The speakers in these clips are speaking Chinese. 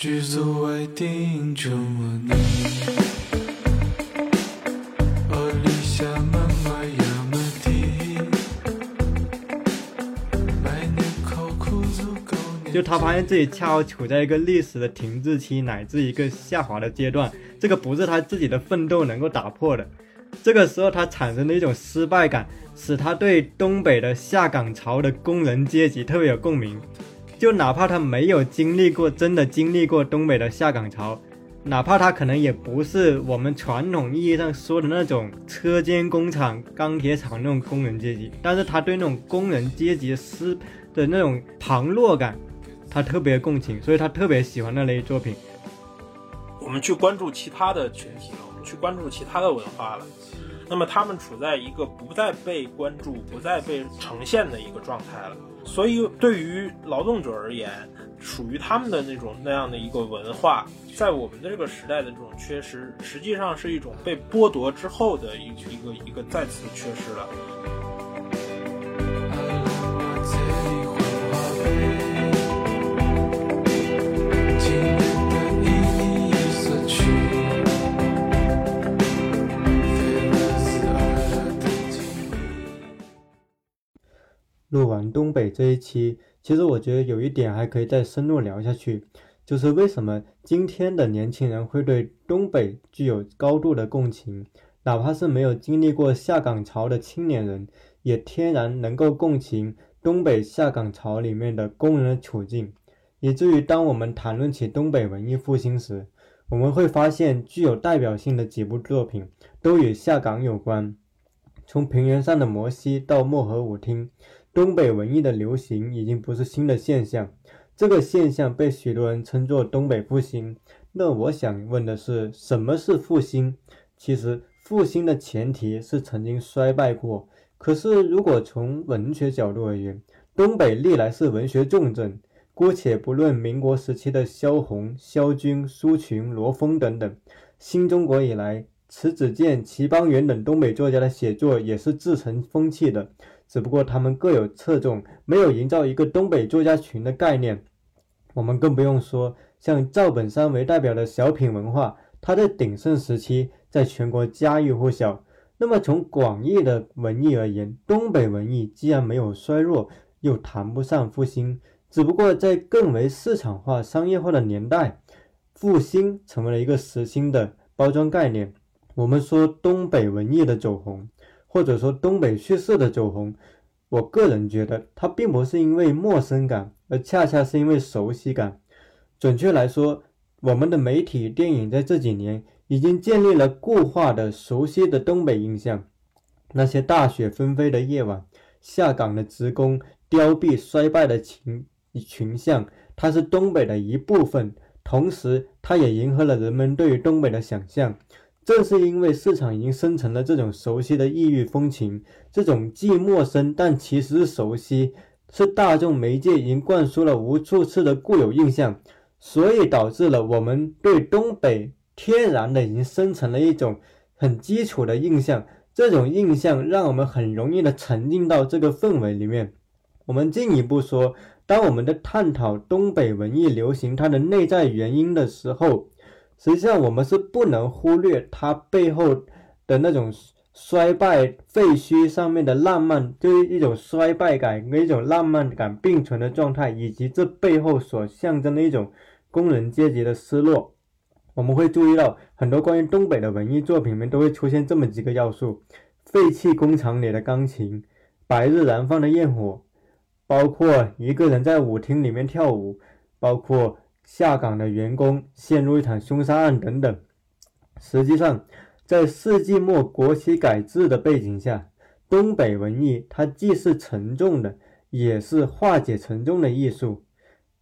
剧组外电影这么难，而立下门外呀么地，百年考苦足够你就他发现自己恰好处在一个历史的停滞期，乃至一个下滑的阶段，这个不是他自己的奋斗能够打破的。这个时候，他产生的一种失败感，使他对东北的下岗潮的工人阶级特别有共鸣。就哪怕他没有经历过，真的经历过东北的下岗潮，哪怕他可能也不是我们传统意义上说的那种车间工厂、钢铁厂那种工人阶级，但是他对那种工人阶级的失的那种旁落感，他特别共情，所以他特别喜欢那类作品。我们去关注其他的群体了，我们去关注其他的文化了。那么他们处在一个不再被关注、不再被呈现的一个状态了。所以，对于劳动者而言，属于他们的那种那样的一个文化，在我们的这个时代的这种缺失，实际上是一种被剥夺之后的一一个一个再次缺失了。录完东北这一期，其实我觉得有一点还可以再深入聊下去，就是为什么今天的年轻人会对东北具有高度的共情，哪怕是没有经历过下岗潮的青年人，也天然能够共情东北下岗潮里面的工人的处境，以至于当我们谈论起东北文艺复兴时，我们会发现具有代表性的几部作品都与下岗有关，从平原上的摩西到漠河舞厅。东北文艺的流行已经不是新的现象，这个现象被许多人称作东北复兴。那我想问的是，什么是复兴？其实复兴的前提是曾经衰败过。可是如果从文学角度而言，东北历来是文学重镇。姑且不论民国时期的萧红、萧军、苏群、罗峰等等，新中国以来，迟子建、齐邦媛等东北作家的写作也是自成风气的。只不过他们各有侧重，没有营造一个东北作家群的概念。我们更不用说像赵本山为代表的小品文化，它在鼎盛时期在全国家喻户晓。那么从广义的文艺而言，东北文艺既然没有衰弱，又谈不上复兴。只不过在更为市场化、商业化的年代，复兴成为了一个时兴的包装概念。我们说东北文艺的走红。或者说东北叙事的走红，我个人觉得它并不是因为陌生感，而恰恰是因为熟悉感。准确来说，我们的媒体、电影在这几年已经建立了固化的、熟悉的东北印象。那些大雪纷飞的夜晚，下岗的职工，凋敝衰败的群群像，它是东北的一部分，同时它也迎合了人们对于东北的想象。正是因为市场已经生成了这种熟悉的异域风情，这种既陌生但其实是熟悉，是大众媒介已经灌输了无数次的固有印象，所以导致了我们对东北天然的已经生成了一种很基础的印象。这种印象让我们很容易的沉浸到这个氛围里面。我们进一步说，当我们在探讨东北文艺流行它的内在原因的时候，实际上，我们是不能忽略它背后的那种衰败、废墟上面的浪漫，就是一种衰败感跟一种浪漫感并存的状态，以及这背后所象征的一种工人阶级的失落。我们会注意到，很多关于东北的文艺作品里面都会出现这么几个要素：废弃工厂里的钢琴，白日燃放的焰火，包括一个人在舞厅里面跳舞，包括。下岗的员工陷入一场凶杀案等等。实际上，在世纪末国企改制的背景下，东北文艺它既是沉重的，也是化解沉重的艺术。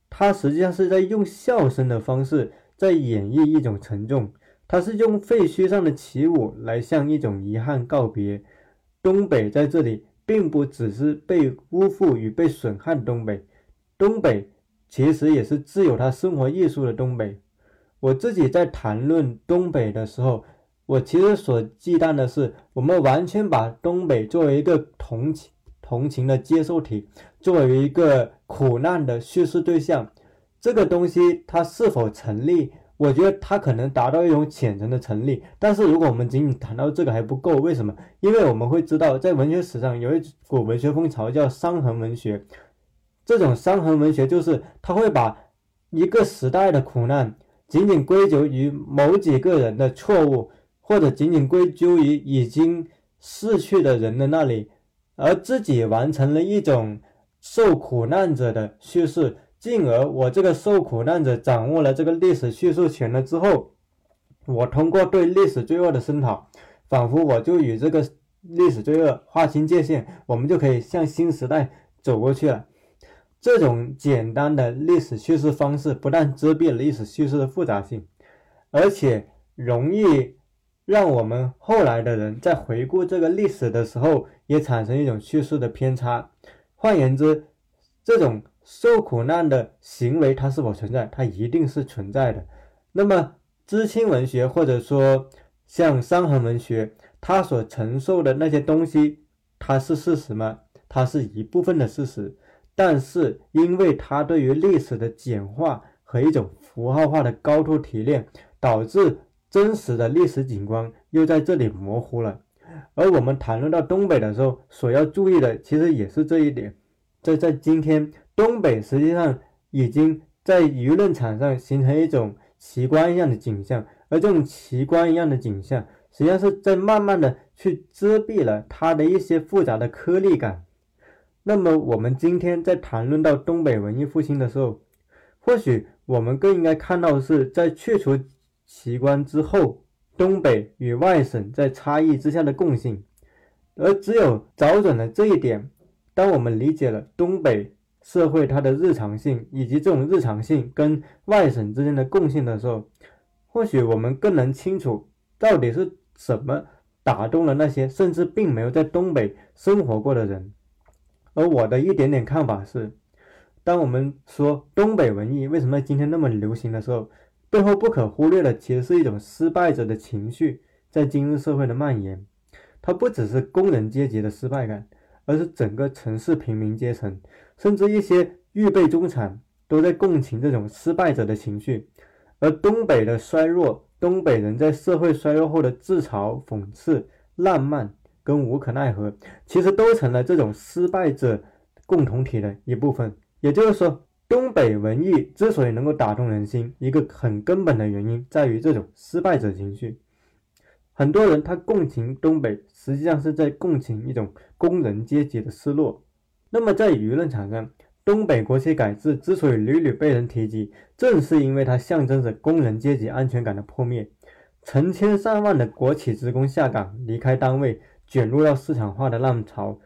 它实际上是在用笑声的方式在演绎一种沉重，它是用废墟上的起舞来向一种遗憾告别。东北在这里并不只是被辜负与被损害的东北，东北。其实也是自有他生活艺术的东北。我自己在谈论东北的时候，我其实所忌惮的是，我们完全把东北作为一个同情、同情的接受体，作为一个苦难的叙事对象。这个东西它是否成立？我觉得它可能达到一种浅层的成立，但是如果我们仅仅谈到这个还不够，为什么？因为我们会知道，在文学史上有一股文学风潮叫伤痕文学，这种伤痕文学就是它会把一个时代的苦难仅仅归咎于某几个人的错误，或者仅仅归咎于已经逝去的人的那里，而自己完成了一种受苦难者的叙事。进而，我这个受苦难者掌握了这个历史叙述权了之后，我通过对历史罪恶的声讨，仿佛我就与这个历史罪恶划清界限，我们就可以向新时代走过去了。这种简单的历史叙事方式，不但遮蔽了历史叙事的复杂性，而且容易让我们后来的人在回顾这个历史的时候，也产生一种叙事的偏差。换言之，这种。受苦难的行为，它是否存在？它一定是存在的。那么，知青文学或者说像伤痕文学，它所承受的那些东西，它是事实吗？它是一部分的事实。但是，因为它对于历史的简化和一种符号化的高度提炼，导致真实的历史景观又在这里模糊了。而我们谈论到东北的时候，所要注意的，其实也是这一点。在在今天。东北实际上已经在舆论场上形成一种奇观一样的景象，而这种奇观一样的景象，实际上是在慢慢的去遮蔽了它的一些复杂的颗粒感。那么，我们今天在谈论到东北文艺复兴的时候，或许我们更应该看到的是在去除奇观之后，东北与外省在差异之下的共性。而只有找准了这一点，当我们理解了东北。社会它的日常性以及这种日常性跟外省之间的共性的时候，或许我们更能清楚到底是什么打动了那些甚至并没有在东北生活过的人。而我的一点点看法是，当我们说东北文艺为什么今天那么流行的时候，背后不可忽略的其实是一种失败者的情绪在今日社会的蔓延。它不只是工人阶级的失败感，而是整个城市平民阶层。甚至一些预备中产都在共情这种失败者的情绪，而东北的衰弱，东北人在社会衰弱后的自嘲、讽刺、浪漫跟无可奈何，其实都成了这种失败者共同体的一部分。也就是说，东北文艺之所以能够打动人心，一个很根本的原因在于这种失败者情绪。很多人他共情东北，实际上是在共情一种工人阶级的失落。那么，在舆论场上，东北国企改制之所以屡屡被人提及，正是因为它象征着工人阶级安全感的破灭。成千上万的国企职工下岗、离开单位，卷入到市场化的浪潮。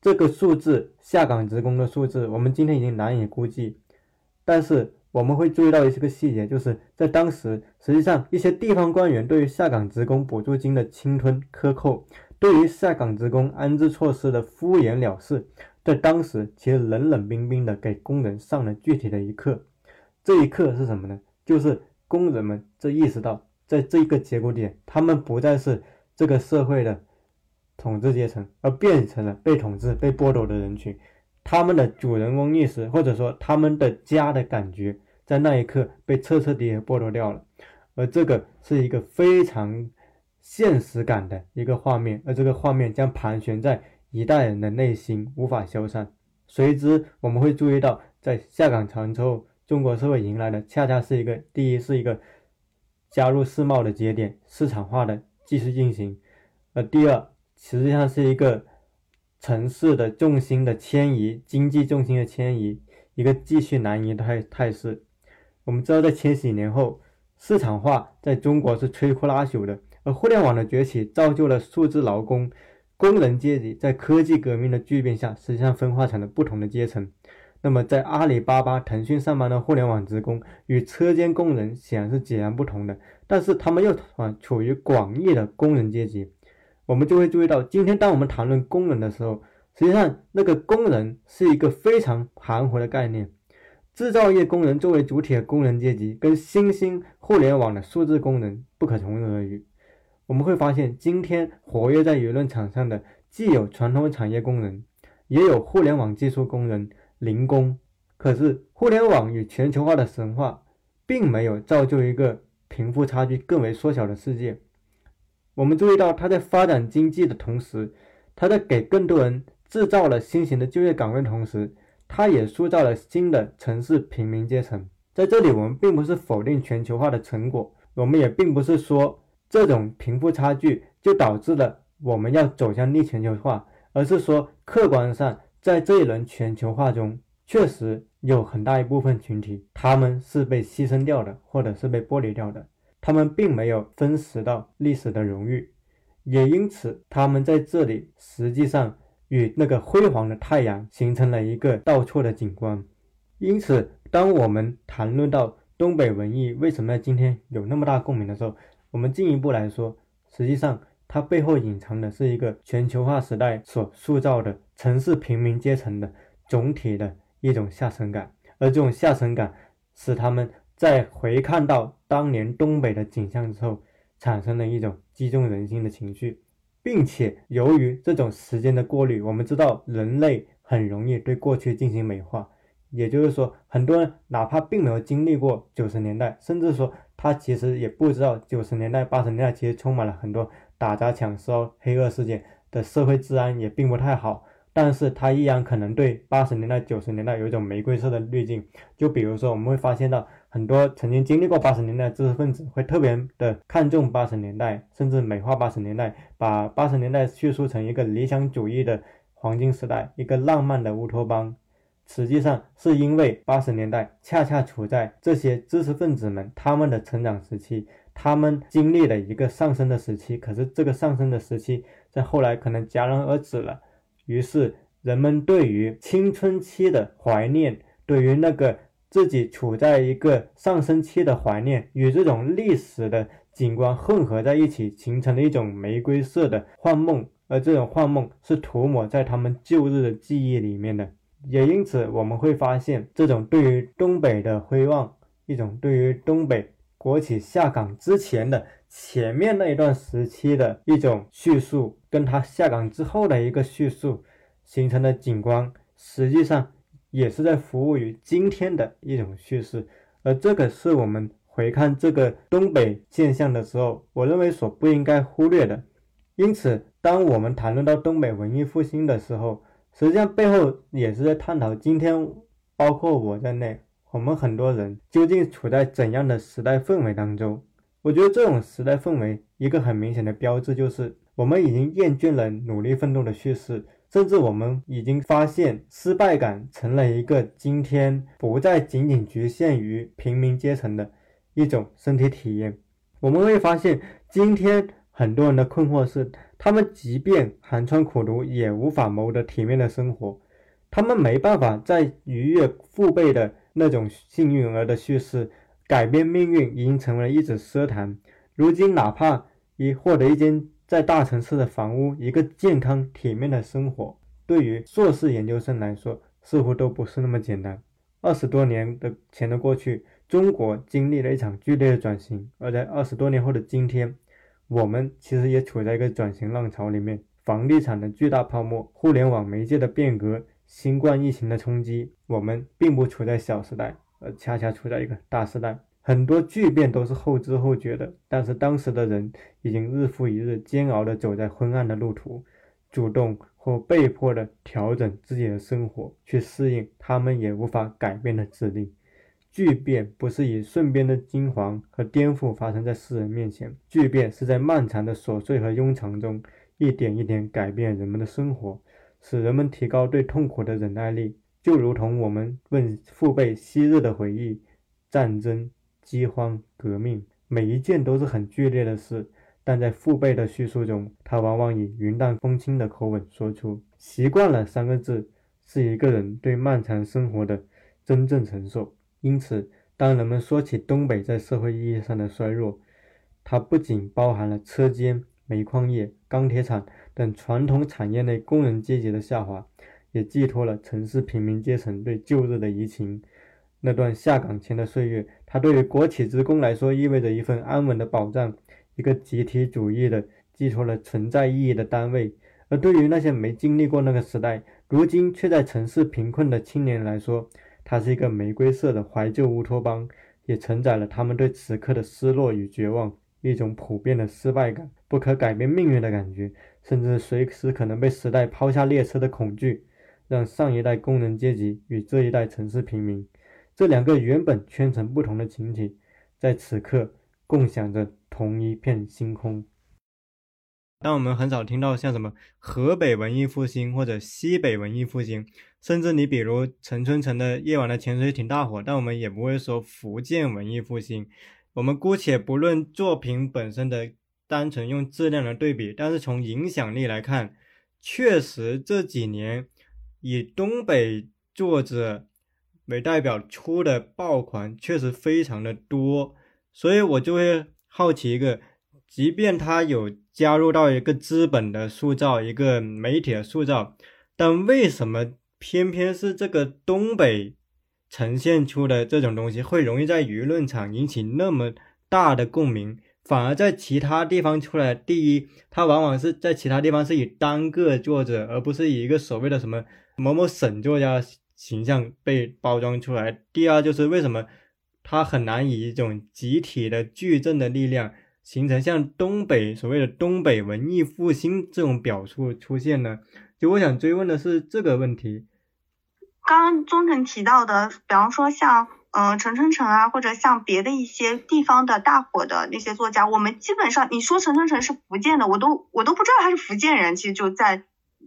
这个数字，下岗职工的数字，我们今天已经难以估计。但是，我们会注意到一些个细节，就是在当时，实际上一些地方官员对于下岗职工补助金的侵吞克扣。对于下岗职工安置措施的敷衍了事，在当时其实冷冷冰冰的给工人上了具体的一课。这一课是什么呢？就是工人们这意识到，在这一个节骨点，他们不再是这个社会的统治阶层，而变成了被统治、被剥夺的人群。他们的主人翁意识，或者说他们的家的感觉，在那一刻被彻彻底底剥夺掉了。而这个是一个非常。现实感的一个画面，而这个画面将盘旋在一代人的内心，无法消散。随之，我们会注意到，在下岗潮之后，中国社会迎来的恰恰是一个：第一，是一个加入世贸的节点，市场化的继续进行；呃，第二，实际上是一个城市的重心的迁移，经济重心的迁移，一个继续南移的态态势。我们知道，在千禧年后，市场化在中国是摧枯拉朽的。而互联网的崛起造就了数字劳工、工人阶级在科技革命的巨变下，实际上分化成了不同的阶层。那么，在阿里巴巴、腾讯上班的互联网职工与车间工人显然是截然不同的，但是他们又啊处于广义的工人阶级。我们就会注意到，今天当我们谈论工人的时候，实际上那个工人是一个非常含糊的概念。制造业工人作为主体的工人阶级，跟新兴互联网的数字工人不可同日而语。我们会发现，今天活跃在舆论场上的既有传统产业工人，也有互联网技术工人、零工。可是，互联网与全球化的神话，并没有造就一个贫富差距更为缩小的世界。我们注意到，它在发展经济的同时，它在给更多人制造了新型的就业岗位的同时，它也塑造了新的城市平民阶层。在这里，我们并不是否定全球化的成果，我们也并不是说这种贫富差距就导致了我们要走向逆全球化，而是说客观上在这一轮全球化中，确实有很大一部分群体他们是被牺牲掉的，或者是被剥离掉的。他们并没有分食到历史的荣誉，也因此他们在这里实际上与那个辉煌的太阳形成了一个倒错的景观。因此，当我们谈论到东北文艺为什么今天有那么大共鸣的时候，我们进一步来说，实际上它背后隐藏的是一个全球化时代所塑造的城市平民阶层的总体的一种下沉感，而这种下沉感使他们。在回看到当年东北的景象之后，产生了一种击中人心的情绪，并且由于这种时间的过滤，我们知道人类很容易对过去进行美化，也就是说，很多人哪怕并没有经历过九十年代，甚至说他其实也不知道九十年代、八十年代其实充满了很多打砸抢烧、黑恶事件的社会治安也并不太好。但是他依然可能对八十年代、九十年代有一种玫瑰色的滤镜，就比如说，我们会发现到很多曾经经历过八十年代知识分子会特别的看重八十年代，甚至美化八十年代，把八十年代叙述成一个理想主义的黄金时代，一个浪漫的乌托邦。实际上是因为八十年代恰恰处在这些知识分子们他们的成长时期，他们经历了一个上升的时期，可是这个上升的时期在后来可能戛然而止了。于是，人们对于青春期的怀念，对于那个自己处在一个上升期的怀念，与这种历史的景观混合在一起，形成了一种玫瑰色的幻梦。而这种幻梦是涂抹在他们旧日的记忆里面的。也因此，我们会发现，这种对于东北的辉煌，一种对于东北国企下岗之前的。前面那一段时期的一种叙述，跟他下岗之后的一个叙述形成的景观，实际上也是在服务于今天的一种叙事。而这个是我们回看这个东北现象的时候，我认为所不应该忽略的。因此，当我们谈论到东北文艺复兴的时候，实际上背后也是在探讨今天，包括我在内，我们很多人究竟处在怎样的时代氛围当中。我觉得这种时代氛围，一个很明显的标志就是，我们已经厌倦了努力奋斗的叙事，甚至我们已经发现失败感成了一个今天不再仅仅局限于平民阶层的一种身体体验。我们会发现，今天很多人的困惑是，他们即便寒窗苦读，也无法谋得体面的生活，他们没办法再逾越父辈的那种幸运儿的叙事。改变命运已经成为了一纸奢谈。如今，哪怕已获得一间在大城市的房屋，一个健康体面的生活，对于硕士研究生来说，似乎都不是那么简单。二十多年的前的过去，中国经历了一场剧烈的转型，而在二十多年后的今天，我们其实也处在一个转型浪潮里面。房地产的巨大泡沫，互联网媒介的变革，新冠疫情的冲击，我们并不处在小时代。而恰恰处在一个大时代，很多巨变都是后知后觉的。但是当时的人已经日复一日煎熬地走在昏暗的路途，主动或被迫地调整自己的生活，去适应他们也无法改变的指令。巨变不是以瞬间的惊惶和颠覆发生在世人面前，巨变是在漫长的琐碎和庸常中，一点一点改变人们的生活，使人们提高对痛苦的忍耐力。就如同我们问父辈昔日的回忆，战争、饥荒、革命，每一件都是很剧烈的事，但在父辈的叙述中，他往往以云淡风轻的口吻说出“习惯了”三个字，是一个人对漫长生活的真正承受。因此，当人们说起东北在社会意义上的衰弱，它不仅包含了车间、煤矿业、钢铁厂等传统产业内工人阶级的下滑。也寄托了城市平民阶层对旧日的移情。那段下岗前的岁月，它对于国企职工来说意味着一份安稳的保障，一个集体主义的寄托了存在意义的单位。而对于那些没经历过那个时代，如今却在城市贫困的青年来说，它是一个玫瑰色的怀旧乌托邦，也承载了他们对此刻的失落与绝望，一种普遍的失败感、不可改变命运的感觉，甚至随时可能被时代抛下列车的恐惧，让上一代工人阶级与这一代城市平民，这两个原本圈成不同的群体，在此刻共享着同一片星空。但我们很少听到像什么河北文艺复兴或者西北文艺复兴，甚至你比如陈春成的《夜晚的潜水艇》大火，但我们也不会说福建文艺复兴。我们姑且不论作品本身的单纯用质量的对比，但是从影响力来看，确实这几年以东北作者为代表出的爆款确实非常的多，所以我就会好奇一个。即便他有加入到一个资本的塑造，一个媒体的塑造，但为什么偏偏是这个东北呈现出的这种东西会容易在舆论场引起那么大的共鸣，反而在其他地方出来？第一，它往往是在其他地方是以单个作者，而不是以一个所谓的什么某某省作家形象被包装出来。第二，就是为什么它很难以一种集体的矩阵的力量。形成像东北所谓的东北文艺复兴这种表述出现呢？就我想追问的是这个问题。刚刚宗成提到的，比方说像嗯陈春成啊，或者像别的一些地方的大火的那些作家，我们基本上你说陈春成是福建的，我都我都不知道他是福建人。其实就在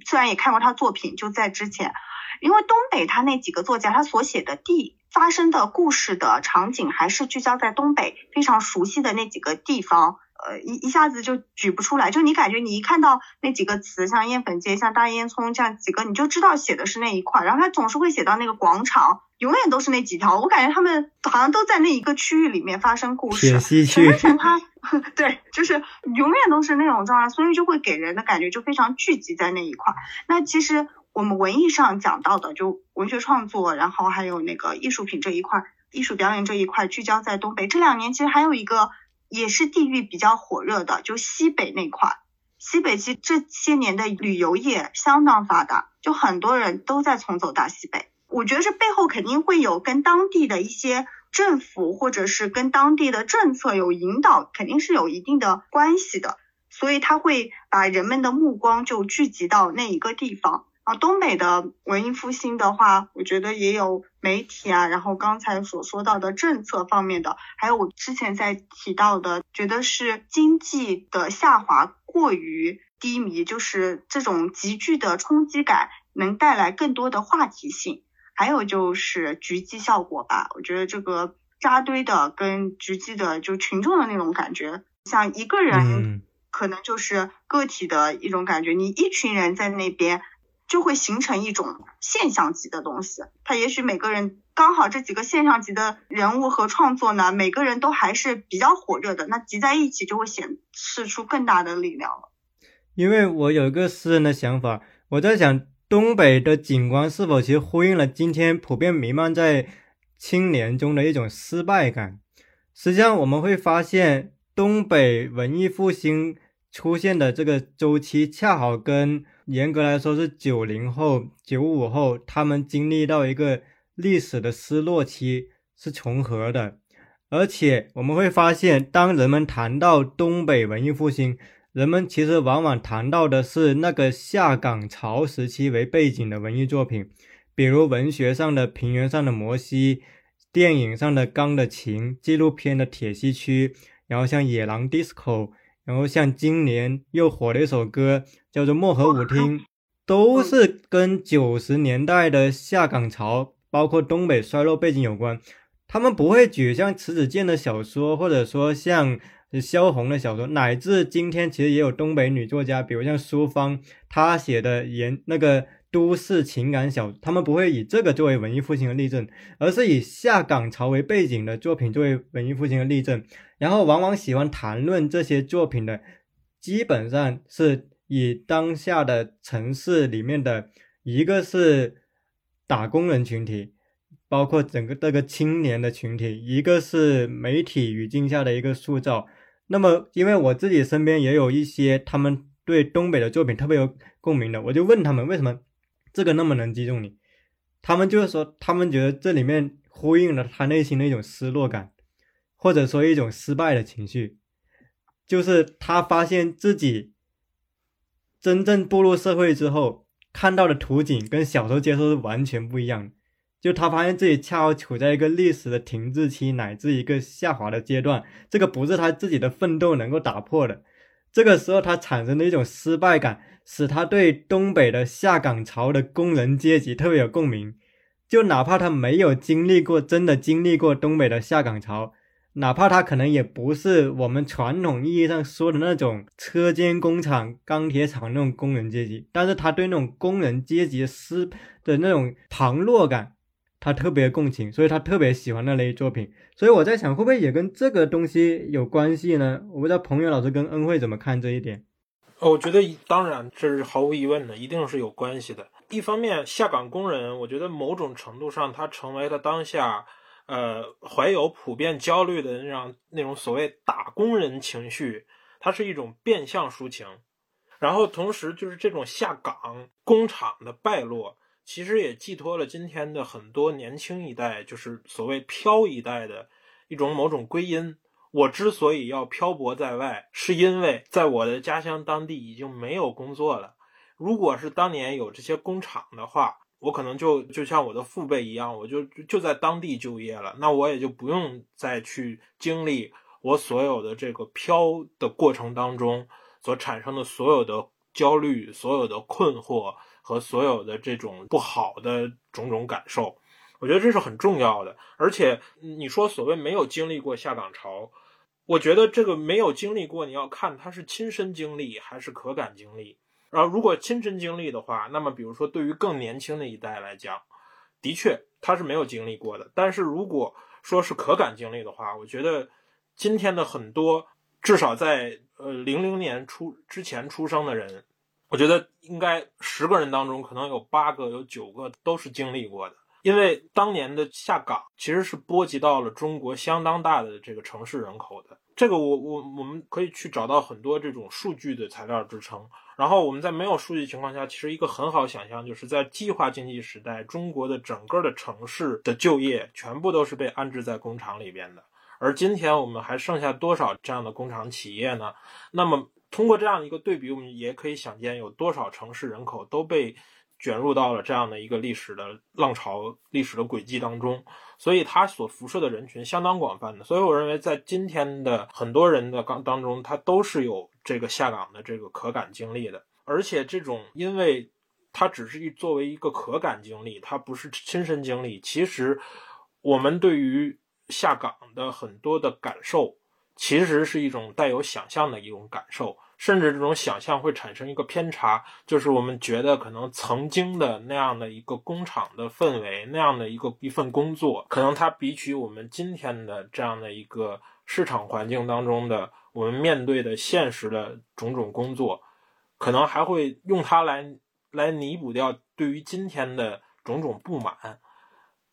虽然也看过他作品，就在之前，因为东北他那几个作家他所写的地。发生的故事的场景还是聚焦在东北非常熟悉的那几个地方，呃，一一下子就举不出来。就你感觉你一看到那几个词，像烟粉街、像大烟囱这样几个，你就知道写的是那一块。然后他总是会写到那个广场，永远都是那几条。我感觉他们好像都在那一个区域里面发生故事。铁区。他，对，就是永远都是那种状态，所以就会给人的感觉就非常聚集在那一块。那其实。我们文艺上讲到的，就文学创作，然后还有那个艺术品这一块，艺术表演这一块，聚焦在东北。这两年其实还有一个也是地域比较火热的，就西北那块。西北其实这些年的旅游业相当发达，就很多人都在从走大西北。我觉得这背后肯定会有跟当地的一些政府或者是跟当地的政策有引导，肯定是有一定的关系的。所以他会把人们的目光就聚集到那一个地方。啊，东北的文艺复兴的话，我觉得也有媒体啊，然后刚才所说到的政策方面的，还有我之前在提到的，觉得是经济的下滑过于低迷，就是这种急剧的冲击感能带来更多的话题性，还有就是狙击效果吧，我觉得这个扎堆的跟狙击的就群众的那种感觉，像一个人可能就是个体的一种感觉，你一群人在那边。就会形成一种现象级的东西，它也许每个人刚好这几个现象级的人物和创作呢，每个人都还是比较火热的，那集在一起就会显示出更大的力量了。因为我有一个私人的想法，我在想东北的景观是否其实呼应了今天普遍弥漫在青年中的一种失败感。实际上我们会发现，东北文艺复兴出现的这个周期恰好跟。严格来说是九零后、九五后，他们经历到一个历史的失落期是重合的，而且我们会发现，当人们谈到东北文艺复兴，人们其实往往谈到的是那个下岗潮时期为背景的文艺作品，比如文学上的《平原上的摩西》，电影上的《钢的琴》，纪录片的《铁西区》，然后像《野狼 DISCO》。然后像今年又火的一首歌叫做《漠河舞厅》，都是跟九十年代的下岗潮，包括东北衰落背景有关。他们不会举像迟子建的小说，或者说像萧红的小说，乃至今天其实也有东北女作家，比如像苏芳，她写的言那个都市情感小，他们不会以这个作为文艺复兴的例证，而是以下岗潮为背景的作品作为文艺复兴的例证。然后往往喜欢谈论这些作品的，基本上是以当下的城市里面的一个是打工人群体，包括整个这个青年的群体，一个是媒体语境下的一个塑造。那么，因为我自己身边也有一些他们对东北的作品特别有共鸣的，我就问他们为什么这个那么能击中你？他们就是说，他们觉得这里面呼应了他内心的一种失落感，或者说一种失败的情绪，就是他发现自己真正步入社会之后看到的图景跟小时候接受是完全不一样的。就他发现自己恰好处在一个历史的停滞期，乃至一个下滑的阶段，这个不是他自己的奋斗能够打破的。这个时候，他产生的一种失败感，使他对东北的下岗潮的工人阶级特别有共鸣。就哪怕他没有经历过，真的经历过东北的下岗潮，哪怕他可能也不是我们传统意义上说的那种车间工厂、钢铁厂那种工人阶级，但是他对那种工人阶级失的那种旁落感。他特别共情，所以他特别喜欢那类作品。所以我在想，会不会也跟这个东西有关系呢？我不知道彭源老师跟恩惠怎么看这一点。我觉得当然这是毫无疑问的，一定是有关系的。一方面，下岗工人，我觉得某种程度上他成为了当下，呃，怀有普遍焦虑的那样那种所谓打工人情绪，它是一种变相抒情。然后同时就是这种下岗工厂的败落。其实也寄托了今天的很多年轻一代，就是所谓“漂一代”的一种某种归因。我之所以要漂泊在外，是因为在我的家乡当地已经没有工作了。如果是当年有这些工厂的话，我可能就就像我的父辈一样，我就就在当地就业了，那我也就不用再去经历我所有的这个漂的过程当中所产生的所有的焦虑、所有的困惑。和所有的这种不好的种种感受，我觉得这是很重要的。而且你说所谓没有经历过下岗潮，我觉得这个没有经历过，你要看他是亲身经历还是可感经历。然后如果亲身经历的话，那么比如说对于更年轻的一代来讲，的确他是没有经历过的。但是如果说是可感经历的话，我觉得今天的很多至少在呃零零年出之前出生的人。我觉得应该十个人当中，可能有八个、有九个都是经历过的。因为当年的下岗其实是波及到了中国相当大的这个城市人口的。这个我我我们可以去找到很多这种数据的材料支撑。然后我们在没有数据情况下，其实一个很好想象，就是在计划经济时代，中国的整个的城市的就业全部都是被安置在工厂里边的。而今天我们还剩下多少这样的工厂企业呢？那么。通过这样一个对比，我们也可以想见有多少城市人口都被卷入到了这样的一个历史的浪潮、历史的轨迹当中。所以，它所辐射的人群相当广泛的。所以，我认为在今天的很多人的岗当中，他都是有这个下岗的这个可感经历的。而且，这种因为它只是作为一个可感经历，它不是亲身经历。其实，我们对于下岗的很多的感受。其实是一种带有想象的一种感受，甚至这种想象会产生一个偏差，就是我们觉得可能曾经的那样的一个工厂的氛围，那样的一个一份工作，可能它比起我们今天的这样的一个市场环境当中的我们面对的现实的种种工作，可能还会用它来来弥补掉对于今天的种种不满。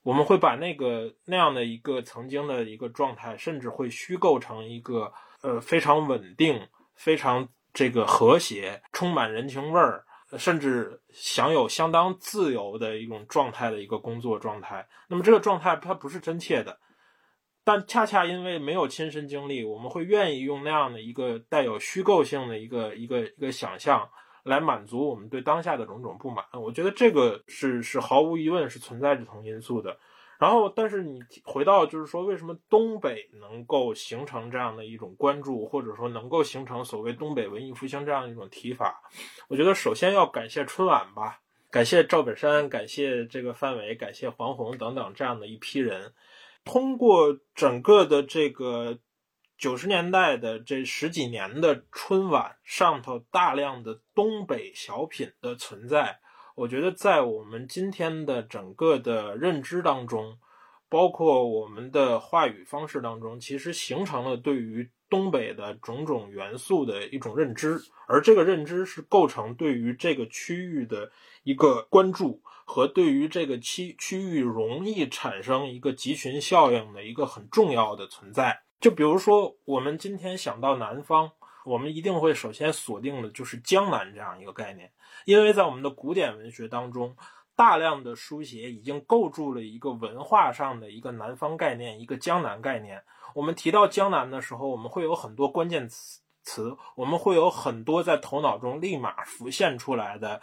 我们会把那个那样的一个曾经的一个状态，甚至会虚构成一个呃非常稳定、非常这个和谐、充满人情味儿，甚至享有相当自由的一种状态的一个工作状态。那么这个状态它不是真切的，但恰恰因为没有亲身经历，我们会愿意用那样的一个带有虚构性的一个一个一个想象。来满足我们对当下的种种不满，我觉得这个是是毫无疑问是存在着同因素的。然后，但是你回到就是说，为什么东北能够形成这样的一种关注，或者说能够形成所谓东北文艺复兴这样一种提法？我觉得首先要感谢春晚吧，感谢赵本山，感谢这个范伟，感谢黄宏等等这样的一批人，通过整个的这个。九十年代的这十几年的春晚上头大量的东北小品的存在，我觉得在我们今天的整个的认知当中，包括我们的话语方式当中，其实形成了对于东北的种种元素的一种认知，而这个认知是构成对于这个区域的一个关注和对于这个区区域容易产生一个集群效应的一个很重要的存在。就比如说，我们今天想到南方，我们一定会首先锁定的就是江南这样一个概念，因为在我们的古典文学当中，大量的书写已经构筑了一个文化上的一个南方概念，一个江南概念。我们提到江南的时候，我们会有很多关键词词，我们会有很多在头脑中立马浮现出来的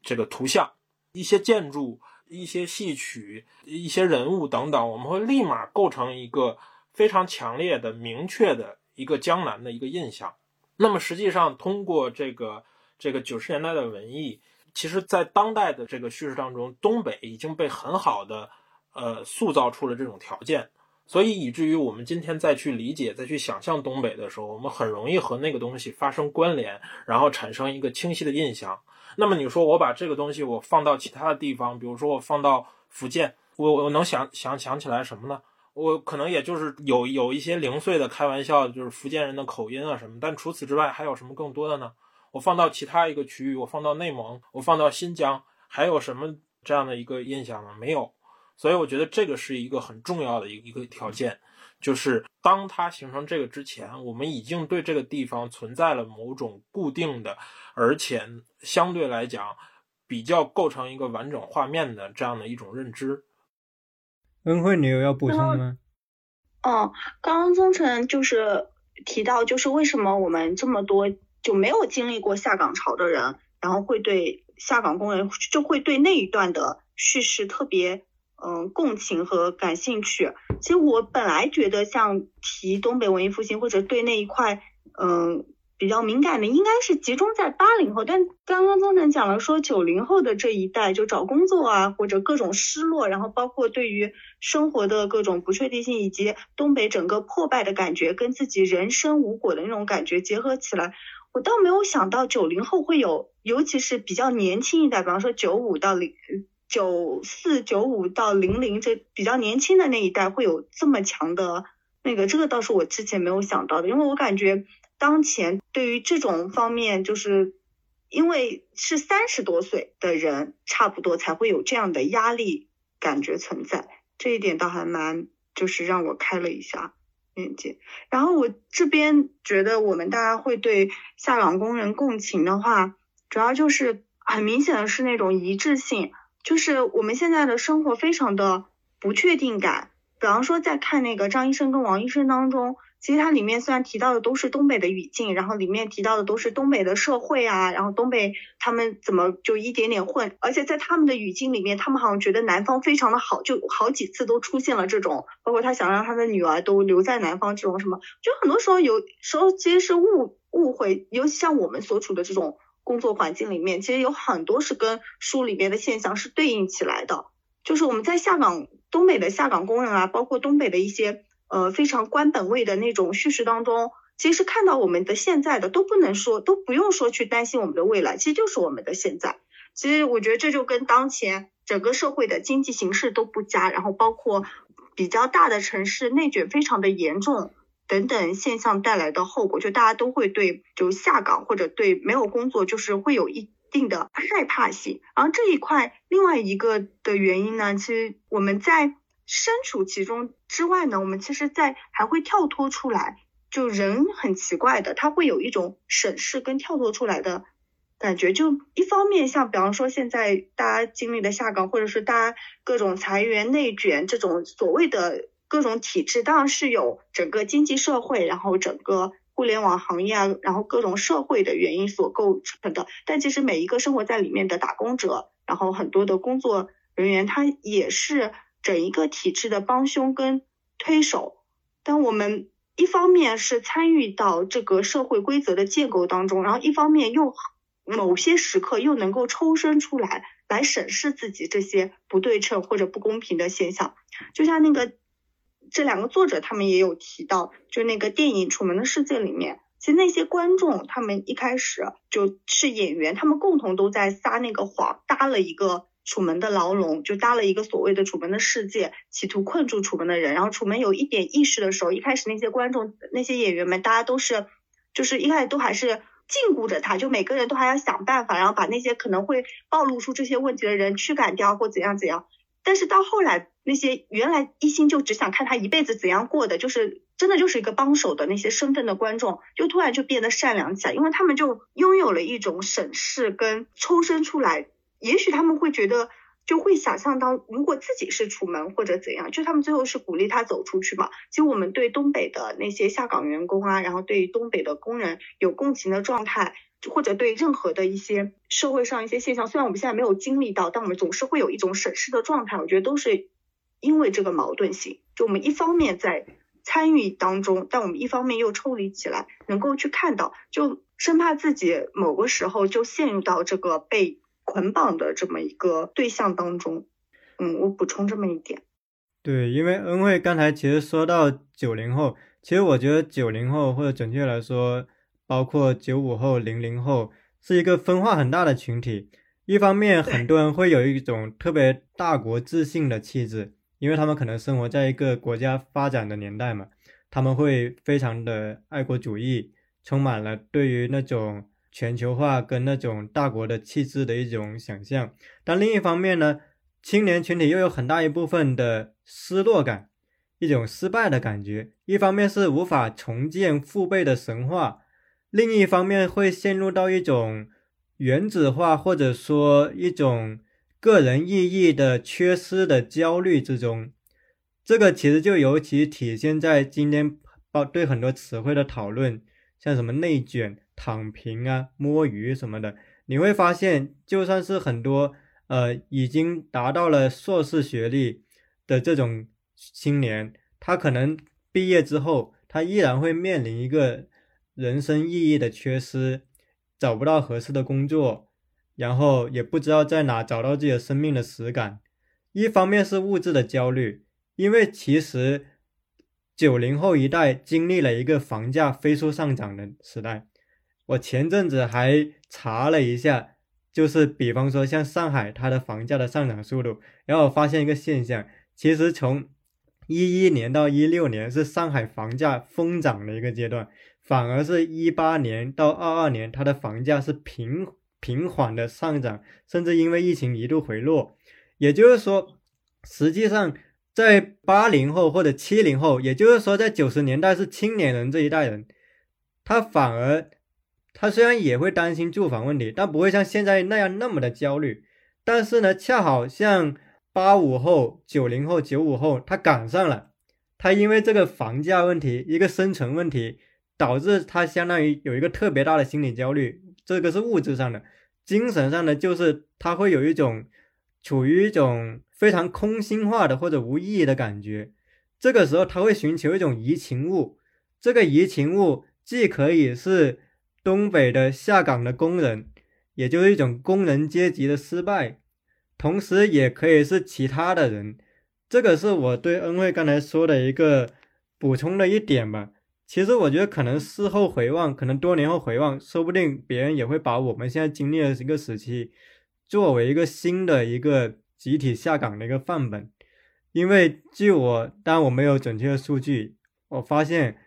这个图像，一些建筑、一些戏曲、一些人物等等，我们会立马构成一个非常强烈的、明确的一个江南的一个印象。那么实际上，通过这个这个九十年代的文艺，其实在当代的这个叙事当中，东北已经被很好的呃塑造出了这种条件。所以以至于我们今天再去理解、再去想象东北的时候，我们很容易和那个东西发生关联，然后产生一个清晰的印象。那么你说我把这个东西我放到其他的地方，比如说我放到福建，我我能想想想起来什么呢？我可能也就是有有一些零碎的开玩笑，就是福建人的口音啊什么。但除此之外，还有什么更多的呢？我放到其他一个区域，我放到内蒙，我放到新疆，还有什么这样的一个印象呢？没有。所以我觉得这个是一个很重要的一一个条件，就是当它形成这个之前，我们已经对这个地方存在了某种固定的，而且相对来讲比较构成一个完整画面的这样的一种认知。恩惠，你有要补充的吗？哦，刚刚宗成就是提到，就是为什么我们这么多就没有经历过下岗潮的人，然后会对下岗工人就会对那一段的叙事特别。嗯，共情和感兴趣。其实我本来觉得，像提东北文艺复兴或者对那一块，嗯，比较敏感的，应该是集中在八零后。但刚刚宗成讲了，说九零后的这一代，就找工作啊，或者各种失落，然后包括对于生活的各种不确定性，以及东北整个破败的感觉，跟自己人生无果的那种感觉结合起来，我倒没有想到九零后会有，尤其是比较年轻一代，比方说九五到零。九四九五到零零这比较年轻的那一代会有这么强的那个，这个倒是我之前没有想到的，因为我感觉当前对于这种方面，就是因为是三十多岁的人，差不多才会有这样的压力感觉存在，这一点倒还蛮就是让我开了一下眼界。然后我这边觉得我们大家会对下岗工人共情的话，主要就是很明显的是那种一致性。就是我们现在的生活非常的不确定感，比方说在看那个张医生跟王医生当中，其实它里面虽然提到的都是东北的语境，然后里面提到的都是东北的社会啊，然后东北他们怎么就一点点混，而且在他们的语境里面，他们好像觉得南方非常的好，就好几次都出现了这种，包括他想让他的女儿都留在南方这种什么，就很多时候有时候其实是误误会，尤其像我们所处的这种。工作环境里面，其实有很多是跟书里面的现象是对应起来的。就是我们在下岗，东北的下岗工人啊，包括东北的一些呃非常官本位的那种叙事当中，其实看到我们的现在的都不能说，都不用说去担心我们的未来，其实就是我们的现在。其实我觉得这就跟当前整个社会的经济形势都不佳，然后包括比较大的城市内卷非常的严重。等等现象带来的后果，就大家都会对就下岗或者对没有工作，就是会有一定的害怕性。然后这一块另外一个的原因呢，其实我们在身处其中之外呢，我们其实在还会跳脱出来。就人很奇怪的，他会有一种审视跟跳脱出来的感觉。就一方面，像比方说现在大家经历的下岗，或者是大家各种裁员内卷这种所谓的。各种体制当然是有整个经济社会，然后整个互联网行业啊，然后各种社会的原因所构成的。但其实每一个生活在里面的打工者，然后很多的工作人员，他也是整一个体制的帮凶跟推手。但我们一方面是参与到这个社会规则的建构当中，然后一方面又某些时刻又能够抽身出来，来审视自己这些不对称或者不公平的现象，就像那个。这两个作者他们也有提到，就那个电影《楚门的世界》里面，其实那些观众他们一开始就是演员，他们共同都在撒那个谎，搭了一个楚门的牢笼，就搭了一个所谓的楚门的世界，企图困住楚门的人。然后楚门有一点意识的时候，一开始那些观众、那些演员们，大家都是就是一开始都还是禁锢着他，就每个人都还要想办法，然后把那些可能会暴露出这些问题的人驱赶掉或怎样怎样。但是到后来。那些原来一心就只想看他一辈子怎样过的，就是真的就是一个帮手的那些身份的观众，就突然就变得善良起来，因为他们就拥有了一种审视跟抽身出来。也许他们会觉得就会想象到，如果自己是楚门或者怎样，就他们最后是鼓励他走出去嘛。其实我们对东北的那些下岗员工啊，然后对东北的工人有共情的状态，或者对任何的一些社会上一些现象，虽然我们现在没有经历到，但我们总是会有一种审视的状态。我觉得都是因为这个矛盾性，就我们一方面在参与当中，但我们一方面又抽离起来，能够去看到，就生怕自己某个时候就陷入到这个被。捆绑的这么一个对象当中，嗯，我补充这么一点。对，因为恩惠刚才其实说到九零后，其实我觉得九零后或者准确来说，包括九五后、零零后，是一个分化很大的群体。一方面，很多人会有一种特别大国自信的气质，因为他们可能生活在一个国家发展的年代嘛，他们会非常的爱国主义，充满了对于那种。全球化跟那种大国的气质的一种想象，但另一方面呢，青年群体又有很大一部分的失落感，一种失败的感觉。一方面是无法重建父辈的神话，另一方面会陷入到一种原子化或者说一种个人意义的缺失的焦虑之中。这个其实就尤其体现在今天包对很多词汇的讨论，像什么内卷。躺平啊，摸鱼什么的，你会发现，就算是很多呃已经达到了硕士学历的这种青年，他可能毕业之后，他依然会面临一个人生意义的缺失，找不到合适的工作，然后也不知道在哪找到自己的生命的实感。一方面是物质的焦虑，因为其实九零后一代经历了一个房价飞速上涨的时代。我前阵子还查了一下，就是比方说像上海，它的房价的上涨速度，然后我发现一个现象，其实从一一年到一六年是上海房价疯涨的一个阶段，反而是一八年到二二年，它的房价是平平缓的上涨，甚至因为疫情一度回落。也就是说，实际上在八零后或者七零后，也就是说在九十年代是青年人这一代人，他反而。他虽然也会担心住房问题，但不会像现在那样那么的焦虑。但是呢，恰好像八五后、九零后、九五后，他赶上了。他因为这个房价问题，一个生存问题，导致他相当于有一个特别大的心理焦虑。这个是物质上的，精神上的就是他会有一种处于一种非常空心化的或者无意义的感觉。这个时候他会寻求一种移情物，这个移情物既可以是。东北的下岗的工人，也就是一种工人阶级的失败，同时也可以是其他的人。这个是我对恩惠刚才说的一个补充的一点吧。其实我觉得可能事后回望，可能多年后回望，说不定别人也会把我们现在经历的一个时期，作为一个新的一个集体下岗的一个范本。因为据我，当我没有准确的数据，我发现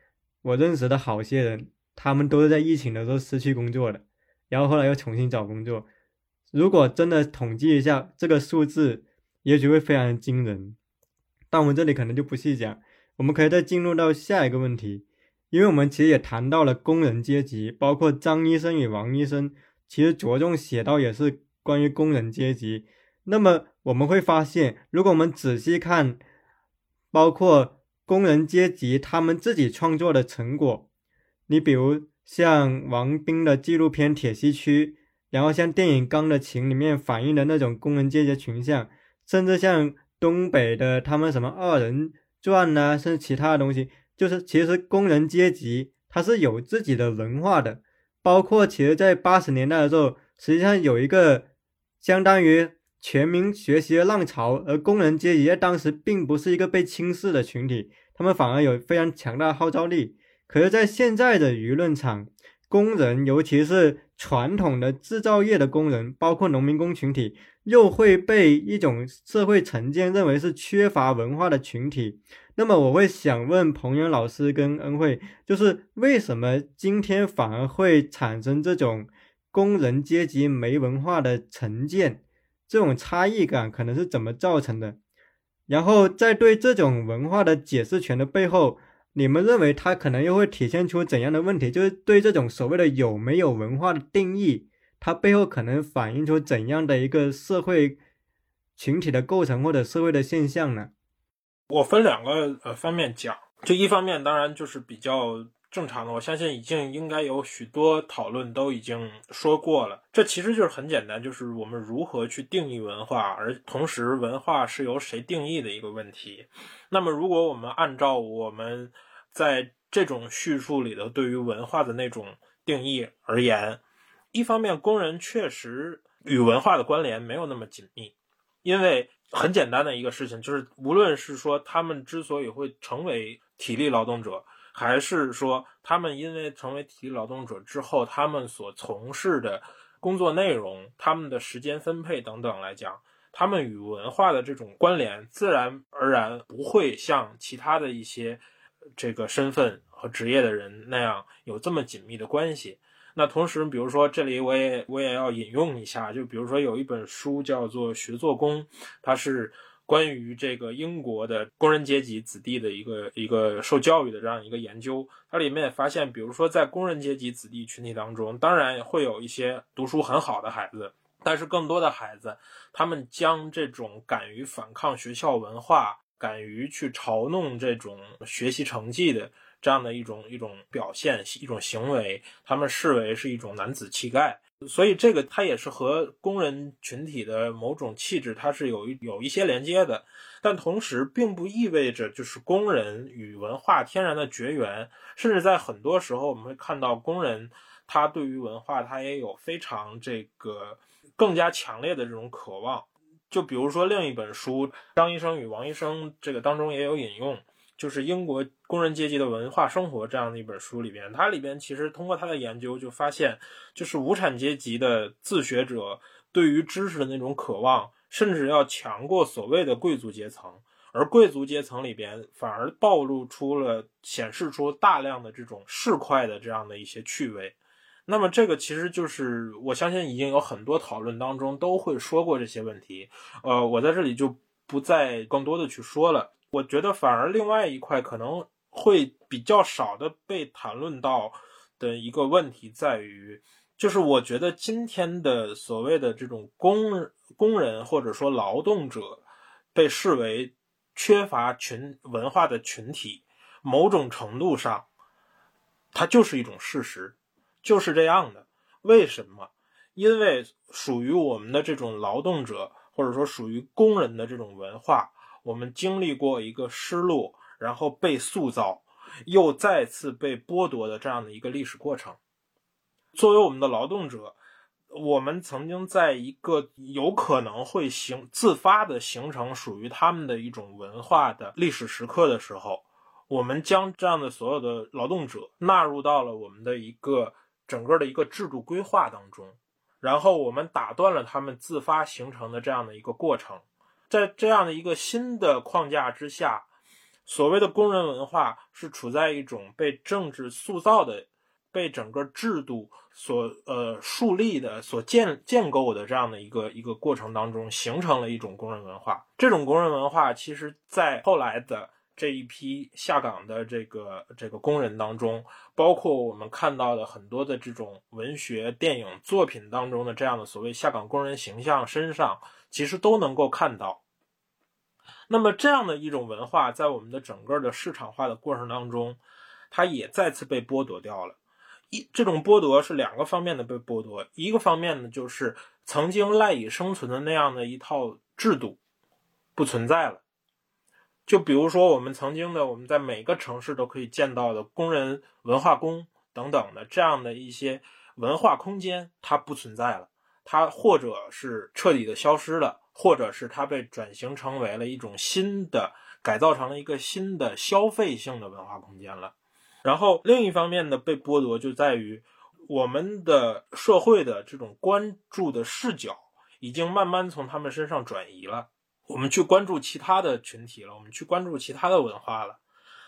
我认识的好些人。他们都是在疫情的时候失去工作的，然后后来又重新找工作。如果真的统计一下这个数字，也许会非常惊人。但我们这里可能就不细讲，我们可以再进入到下一个问题，因为我们其实也谈到了工人阶级，包括张医生与王医生，其实着重写到也是关于工人阶级。那么我们会发现，如果我们仔细看，包括工人阶级他们自己创作的成果。你比如像王斌的纪录片《铁西区》，然后像电影《钢的琴》里面反映的那种工人阶级群像，甚至像东北的他们什么二人转呐，甚至其他的东西，就是其实工人阶级它是有自己的文化的。包括其实，在八十年代的时候，实际上有一个相当于全民学习的浪潮，而工人阶级在当时并不是一个被轻视的群体，他们反而有非常强大的号召力。可是，在现在的舆论场，工人，尤其是传统的制造业的工人，包括农民工群体，又会被一种社会成见认为是缺乏文化的群体。那么，我会想问彭源老师跟恩惠，就是为什么今天反而会产生这种工人阶级没文化的成见？这种差异感可能是怎么造成的？然后，在对这种文化的解释权的背后。你们认为它可能又会体现出怎样的问题？就是对这种所谓的有没有文化的定义，它背后可能反映出怎样的一个社会群体的构成或者社会的现象呢？我分两个呃方面讲，这一方面当然就是比较正常的，我相信已经应该有许多讨论都已经说过了。这其实就是很简单，就是我们如何去定义文化，而同时文化是由谁定义的一个问题。那么如果我们按照我们在这种叙述里的对于文化的那种定义而言，一方面工人确实与文化的关联没有那么紧密，因为。很简单的一个事情，就是无论是说他们之所以会成为体力劳动者，还是说他们因为成为体力劳动者之后，他们所从事的工作内容、他们的时间分配等等来讲，他们与文化的这种关联，自然而然不会像其他的一些这个身份和职业的人那样有这么紧密的关系。那同时，比如说这里我也我也要引用一下，就比如说有一本书叫做《学做工》，它是关于这个英国的工人阶级子弟的一个一个受教育的这样一个研究。它里面也发现，比如说在工人阶级子弟群体当中，当然会有一些读书很好的孩子，但是更多的孩子，他们将这种敢于反抗学校文化、敢于去嘲弄这种学习成绩的。这样的一种一种表现，一种行为，他们视为是一种男子气概，所以这个它也是和工人群体的某种气质，它是有有一些连接的，但同时并不意味着就是工人与文化天然的绝缘，甚至在很多时候我们会看到工人他对于文化他也有非常这个更加强烈的这种渴望，就比如说另一本书张医生与王医生这个当中也有引用。就是英国工人阶级的文化生活这样的一本书里边，它里边其实通过他的研究就发现，就是无产阶级的自学者对于知识的那种渴望，甚至要强过所谓的贵族阶层，而贵族阶层里边反而暴露出了显示出大量的这种市侩的这样的一些趣味。那么这个其实就是我相信已经有很多讨论当中都会说过这些问题，呃，我在这里就不再更多的去说了。我觉得反而另外一块可能会比较少的被谈论到的一个问题在于，就是我觉得今天的所谓的这种工工人或者说劳动者被视为缺乏群文化的群体，某种程度上，它就是一种事实，就是这样的。为什么？因为属于我们的这种劳动者或者说属于工人的这种文化。我们经历过一个失落，然后被塑造，又再次被剥夺的这样的一个历史过程。作为我们的劳动者，我们曾经在一个有可能会形自发的形成属于他们的一种文化的历史时刻的时候，我们将这样的所有的劳动者纳入到了我们的一个整个的一个制度规划当中，然后我们打断了他们自发形成的这样的一个过程。在这样的一个新的框架之下，所谓的工人文化是处在一种被政治塑造的、被整个制度所呃树立的、所建建构的这样的一个一个过程当中，形成了一种工人文化。这种工人文化，其实在后来的这一批下岗的这个这个工人当中，包括我们看到的很多的这种文学、电影作品当中的这样的所谓下岗工人形象身上。其实都能够看到，那么这样的一种文化，在我们的整个的市场化的过程当中，它也再次被剥夺掉了。一这种剥夺是两个方面的被剥夺，一个方面呢，就是曾经赖以生存的那样的一套制度不存在了。就比如说我们曾经的，我们在每个城市都可以见到的工人文化宫等等的这样的一些文化空间，它不存在了。它或者是彻底的消失了，或者是它被转型成为了一种新的，改造成了一个新的消费性的文化空间了。然后另一方面的被剥夺就在于，我们的社会的这种关注的视角已经慢慢从他们身上转移了，我们去关注其他的群体了，我们去关注其他的文化了。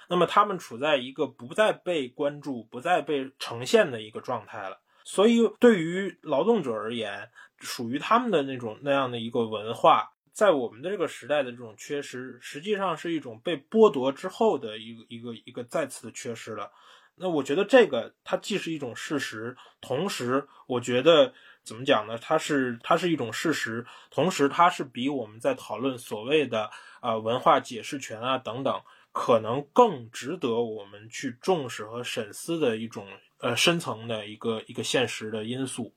那么他们处在一个不再被关注、不再被呈现的一个状态了。所以，对于劳动者而言，属于他们的那种那样的一个文化，在我们的这个时代的这种缺失，实际上是一种被剥夺之后的一个一个一个再次的缺失了。那我觉得这个它既是一种事实，同时，我觉得怎么讲呢？它是它是一种事实，同时它是比我们在讨论所谓的啊文化解释权啊等等，可能更值得我们去重视和审思的一种呃深层的一个一个现实的因素。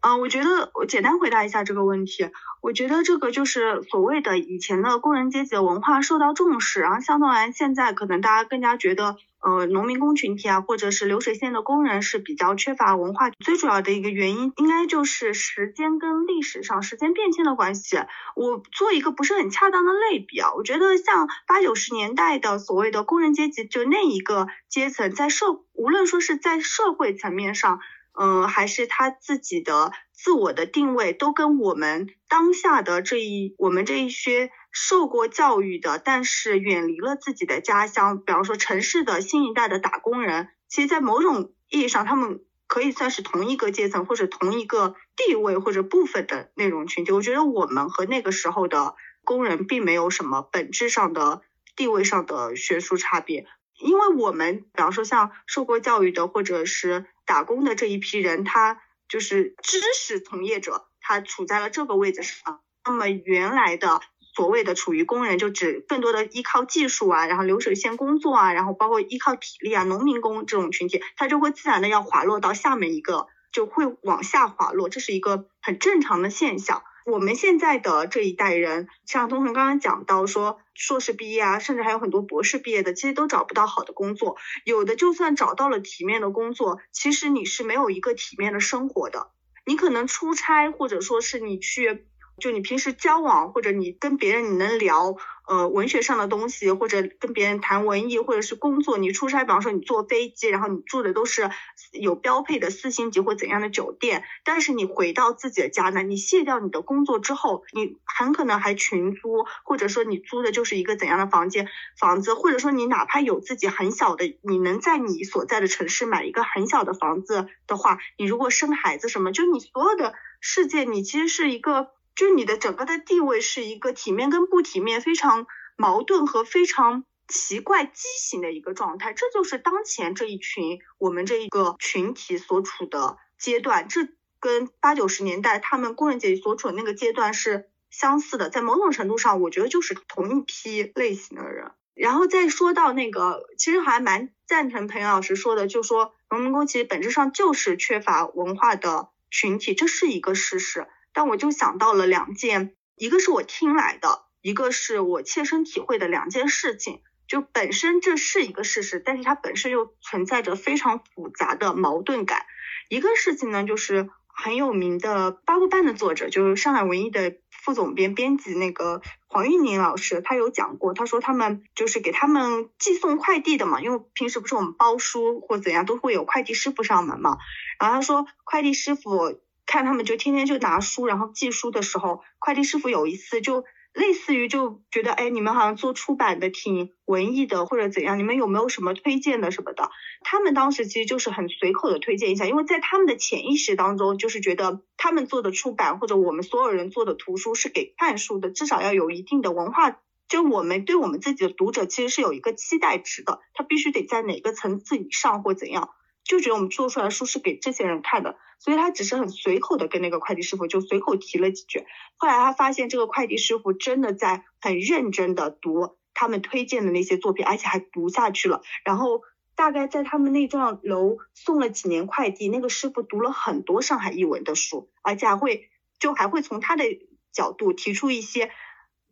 啊，我觉得我简单回答一下这个问题。我觉得这个就是所谓的以前的工人阶级的文化受到重视，然后相对而现在可能大家更加觉得，呃，农民工群体啊，或者是流水线的工人是比较缺乏文化。最主要的一个原因，应该就是时间跟历史上时间变迁的关系。我做一个不是很恰当的类比啊，我觉得像八九十年代的所谓的工人阶级，就那一个阶层，在社无论说是在社会层面上。嗯，还是他自己的自我的定位，都跟我们当下的这一我们这一些受过教育的，但是远离了自己的家乡，比方说城市的新一代的打工人，其实，在某种意义上，他们可以算是同一个阶层或者同一个地位或者部分的那种群体。我觉得我们和那个时候的工人并没有什么本质上的地位上的悬殊差别，因为我们比方说像受过教育的或者是。打工的这一批人，他就是知识从业者，他处在了这个位置上。那么原来的所谓的处于工人，就指更多的依靠技术啊，然后流水线工作啊，然后包括依靠体力啊，农民工这种群体，他就会自然的要滑落到下面一个，就会往下滑落，这是一个很正常的现象。我们现在的这一代人，像东恒刚刚讲到说，硕士毕业啊，甚至还有很多博士毕业的，其实都找不到好的工作。有的就算找到了体面的工作，其实你是没有一个体面的生活的。你可能出差，或者说是你去。就你平时交往，或者你跟别人你能聊，呃，文学上的东西，或者跟别人谈文艺，或者是工作，你出差，比方说你坐飞机，然后你住的都是有标配的四星级或怎样的酒店，但是你回到自己的家呢，你卸掉你的工作之后，你很可能还群租，或者说你租的就是一个怎样的房间房子，或者说你哪怕有自己很小的，你能在你所在的城市买一个很小的房子的话，你如果生孩子什么，就你所有的世界，你其实是一个。就是你的整个的地位是一个体面跟不体面非常矛盾和非常奇怪畸形的一个状态，这就是当前这一群我们这一个群体所处的阶段，这跟八九十年代他们工人阶级所处的那个阶段是相似的，在某种程度上，我觉得就是同一批类型的人。然后再说到那个，其实还蛮赞成彭老师说的，就说农民工其实本质上就是缺乏文化的群体，这是一个事实。但我就想到了两件，一个是我听来的，一个是我切身体会的两件事情。就本身这是一个事实，但是它本身又存在着非常复杂的矛盾感。一个事情呢，就是很有名的八部半的作者，就是上海文艺的副总编编辑那个黄玉宁老师，他有讲过，他说他们就是给他们寄送快递的嘛，因为平时不是我们包书或怎样都会有快递师傅上门嘛，然后他说快递师傅。看他们就天天就拿书，然后寄书的时候，快递师傅有一次就类似于就觉得，哎，你们好像做出版的挺文艺的或者怎样，你们有没有什么推荐的什么的？他们当时其实就是很随口的推荐一下，因为在他们的潜意识当中，就是觉得他们做的出版或者我们所有人做的图书是给看书的，至少要有一定的文化，就我们对我们自己的读者其实是有一个期待值的，他必须得在哪个层次以上或怎样。就觉得我们做出来的书是给这些人看的，所以他只是很随口的跟那个快递师傅就随口提了几句。后来他发现这个快递师傅真的在很认真的读他们推荐的那些作品，而且还读下去了。然后大概在他们那幢楼送了几年快递，那个师傅读了很多上海译文的书，而且还会就还会从他的角度提出一些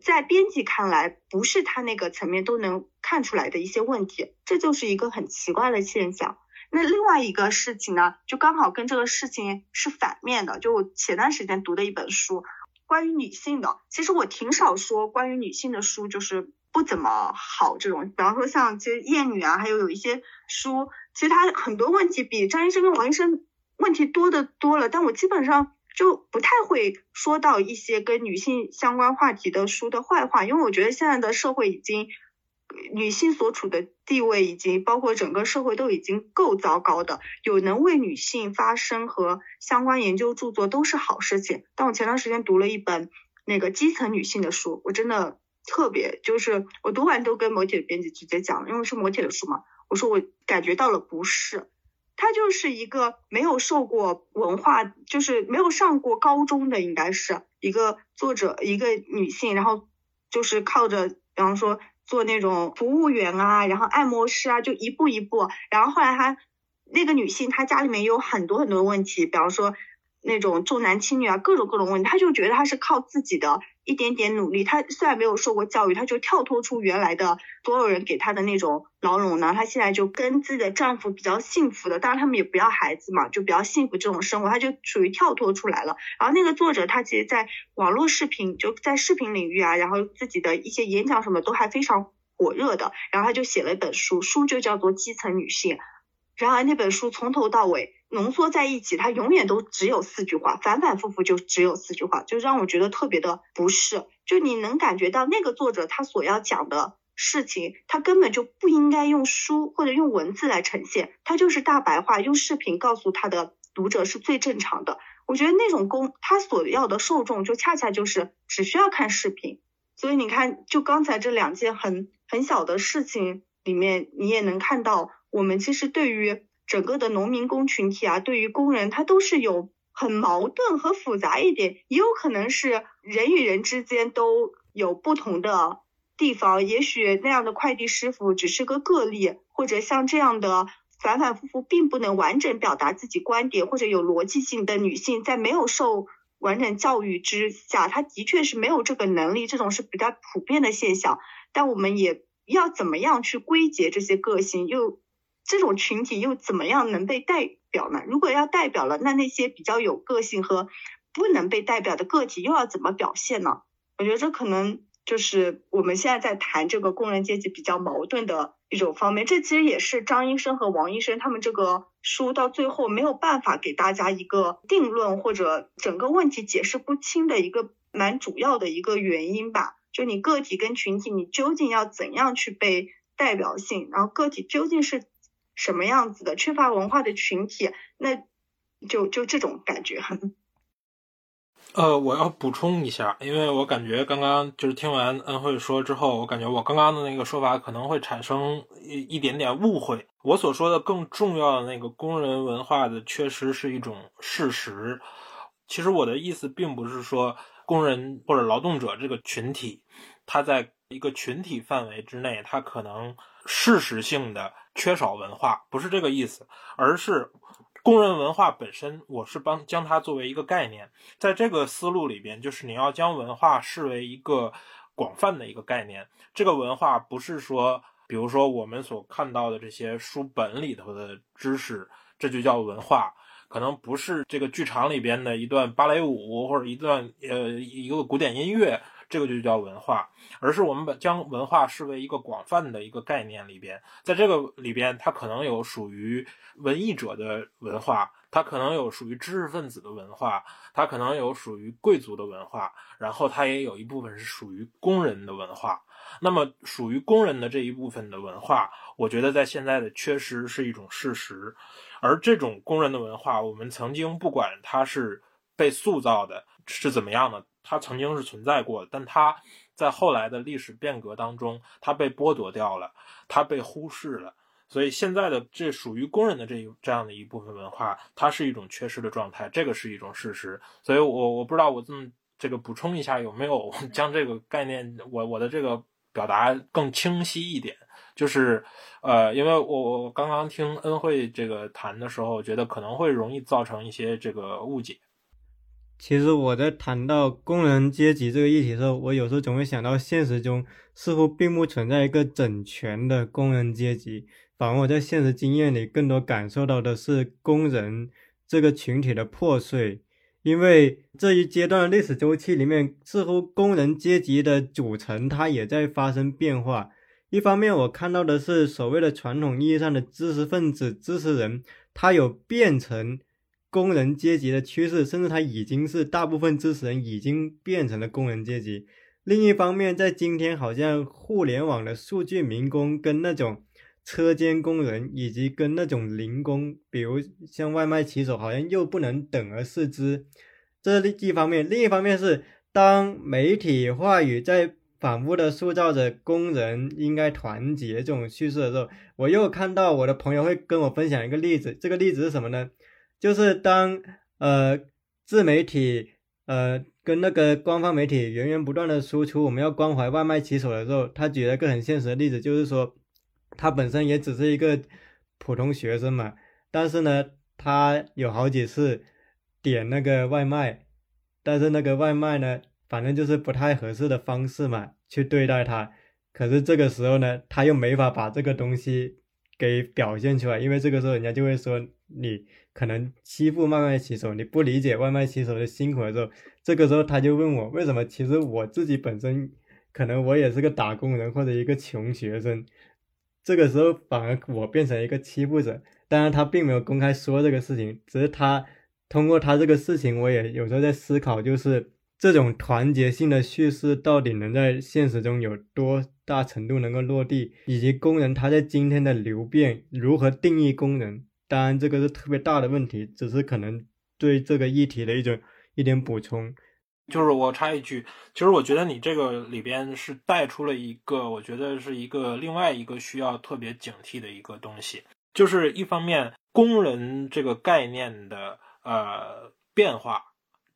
在编辑看来不是他那个层面都能看出来的一些问题。这就是一个很奇怪的现象。那另外一个事情呢，就刚好跟这个事情是反面的。就我前段时间读的一本书，关于女性的。其实我挺少说关于女性的书，就是不怎么好这种。比方说像其实艳女啊，还有有一些书，其实它很多问题比张医生跟王医生问题多的多了。但我基本上就不太会说到一些跟女性相关话题的书的坏话，因为我觉得现在的社会已经。女性所处的地位以及包括整个社会都已经够糟糕的，有能为女性发声和相关研究著作都是好事情。但我前段时间读了一本那个基层女性的书，我真的特别就是我读完都跟某铁的编辑直接讲，因为是某铁的书嘛，我说我感觉到了不适。她就是一个没有受过文化，就是没有上过高中的，应该是一个作者，一个女性，然后就是靠着，比方说做那种服务员啊，然后按摩师啊，就一步一步，然后后来她那个女性，她家里面有很多很多问题，比方说。那种重男轻女啊，各种各种问题，她就觉得她是靠自己的一点点努力，她虽然没有受过教育，她就跳脱出原来的所有人给她的那种牢笼呢。她现在就跟自己的丈夫比较幸福的，当然他们也不要孩子嘛，就比较幸福这种生活，她就属于跳脱出来了。然后那个作者他其实在网络视频就在视频领域啊，然后自己的一些演讲什么都还非常火热的。然后他就写了一本书，书就叫做《基层女性》。然而那本书从头到尾浓缩在一起，它永远都只有四句话，反反复复就只有四句话，就让我觉得特别的不适。就你能感觉到那个作者他所要讲的事情，他根本就不应该用书或者用文字来呈现，他就是大白话用视频告诉他的读者是最正常的。我觉得那种公他所要的受众就恰恰就是只需要看视频。所以你看，就刚才这两件很很小的事情里面，你也能看到。我们其实对于整个的农民工群体啊，对于工人，他都是有很矛盾和复杂一点，也有可能是人与人之间都有不同的地方。也许那样的快递师傅只是个个例，或者像这样的反反复复并不能完整表达自己观点或者有逻辑性的女性，在没有受完整教育之下，她的确是没有这个能力，这种是比较普遍的现象。但我们也要怎么样去归结这些个性，又？这种群体又怎么样能被代表呢？如果要代表了，那那些比较有个性和不能被代表的个体又要怎么表现呢？我觉得这可能就是我们现在在谈这个工人阶级比较矛盾的一种方面。这其实也是张医生和王医生他们这个书到最后没有办法给大家一个定论或者整个问题解释不清的一个蛮主要的一个原因吧。就你个体跟群体，你究竟要怎样去被代表性？然后个体究竟是？什么样子的缺乏文化的群体，那就就这种感觉。呃，我要补充一下，因为我感觉刚刚就是听完恩惠说之后，我感觉我刚刚的那个说法可能会产生一一点点误会。我所说的更重要的那个工人文化的，确实是一种事实。其实我的意思并不是说工人或者劳动者这个群体，他在一个群体范围之内，他可能。事实性的缺少文化不是这个意思，而是工人文化本身，我是帮将它作为一个概念，在这个思路里边，就是你要将文化视为一个广泛的一个概念。这个文化不是说，比如说我们所看到的这些书本里头的知识，这就叫文化，可能不是这个剧场里边的一段芭蕾舞或者一段呃一个古典音乐。这个就叫文化，而是我们把将文化视为一个广泛的一个概念里边，在这个里边，它可能有属于文艺者的文化，它可能有属于知识分子的文化，它可能有属于贵族的文化，然后它也有一部分是属于工人的文化。那么，属于工人的这一部分的文化，我觉得在现在的缺失是一种事实。而这种工人的文化，我们曾经不管它是被塑造的，是怎么样的。它曾经是存在过，但它在后来的历史变革当中，它被剥夺掉了，它被忽视了。所以现在的这属于工人的这一这样的一部分文化，它是一种缺失的状态，这个是一种事实。所以我我不知道我这么这个补充一下有没有将这个概念，我我的这个表达更清晰一点。就是呃，因为我我刚刚听恩惠这个谈的时候，觉得可能会容易造成一些这个误解。其实我在谈到工人阶级这个议题的时候，我有时候总会想到现实中似乎并不存在一个整全的工人阶级，反而我在现实经验里更多感受到的是工人这个群体的破碎。因为这一阶段的历史周期里面，似乎工人阶级的组成它也在发生变化。一方面，我看到的是所谓的传统意义上的知识分子、知识人，他有变成。工人阶级的趋势，甚至他已经是大部分知识人已经变成了工人阶级。另一方面，在今天，好像互联网的数据民工跟那种车间工人，以及跟那种零工，比如像外卖骑手，好像又不能等而视之。这是一方面。另一方面是，当媒体话语在反复的塑造着工人应该团结这种叙事的时候，我又看到我的朋友会跟我分享一个例子，这个例子是什么呢？就是当呃自媒体呃跟那个官方媒体源源不断的输出我们要关怀外卖骑手的时候，他举了一个很现实的例子，就是说他本身也只是一个普通学生嘛，但是呢，他有好几次点那个外卖，但是那个外卖呢，反正就是不太合适的方式嘛去对待他，可是这个时候呢，他又没法把这个东西给表现出来，因为这个时候人家就会说你。可能欺负外卖骑手，你不理解外卖骑手的辛苦的时候，这个时候他就问我为什么？其实我自己本身可能我也是个打工人或者一个穷学生，这个时候反而我变成一个欺负者。当然他并没有公开说这个事情，只是他通过他这个事情，我也有时候在思考，就是这种团结性的叙事到底能在现实中有多大程度能够落地，以及工人他在今天的流变如何定义工人。当然，这个是特别大的问题，只是可能对这个议题的一种一点补充。就是我插一句，其实我觉得你这个里边是带出了一个，我觉得是一个另外一个需要特别警惕的一个东西，就是一方面工人这个概念的呃变化。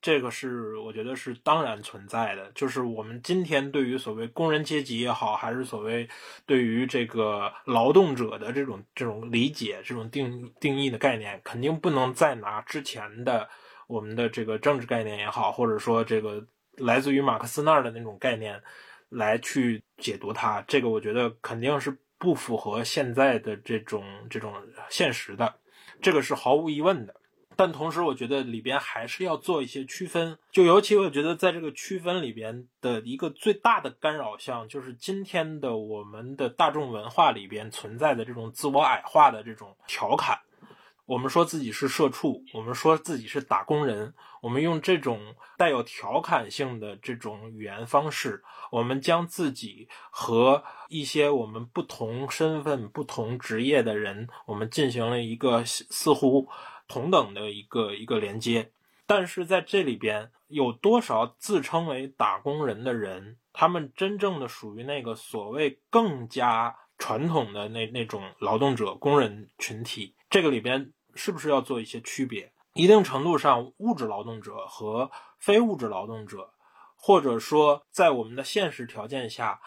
这个是我觉得是当然存在的，就是我们今天对于所谓工人阶级也好，还是所谓对于这个劳动者的这种这种理解、这种定定义的概念，肯定不能再拿之前的我们的这个政治概念也好，或者说这个来自于马克思那儿的那种概念来去解读它。这个我觉得肯定是不符合现在的这种这种现实的，这个是毫无疑问的。但同时，我觉得里边还是要做一些区分，就尤其我觉得在这个区分里边的一个最大的干扰项，就是今天的我们的大众文化里边存在的这种自我矮化的这种调侃。我们说自己是社畜，我们说自己是打工人，我们用这种带有调侃性的这种语言方式，我们将自己和一些我们不同身份、不同职业的人，我们进行了一个似乎。同等的一个一个连接，但是在这里边有多少自称为打工人的人，他们真正的属于那个所谓更加传统的那那种劳动者工人群体？这个里边是不是要做一些区别？一定程度上，物质劳动者和非物质劳动者，或者说在我们的现实条件下，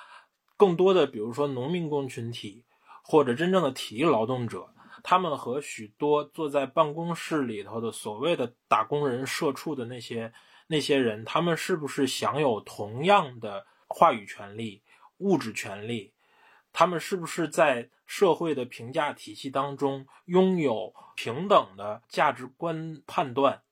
更多的比如说农民工群体，或者真正的体力劳动者。他们和许多坐在办公室里头的所谓的打工人、社畜的那些那些人，他们是不是享有同样的话语权利、物质权利？他们是不是在社会的评价体系当中拥有平等的价值观判断？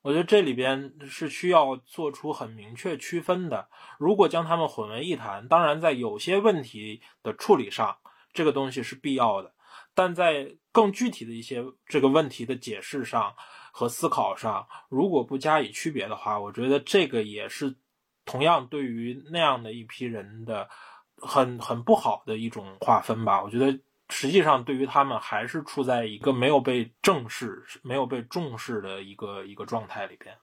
我觉得这里边是需要做出很明确区分的。如果将他们混为一谈，当然在有些问题的处理上，这个东西是必要的。但在更具体的一些这个问题的解释上和思考上，如果不加以区别的话，我觉得这个也是同样对于那样的一批人的很很不好的一种划分吧。我觉得实际上对于他们还是处在一个没有被正视、没有被重视的一个一个状态里边。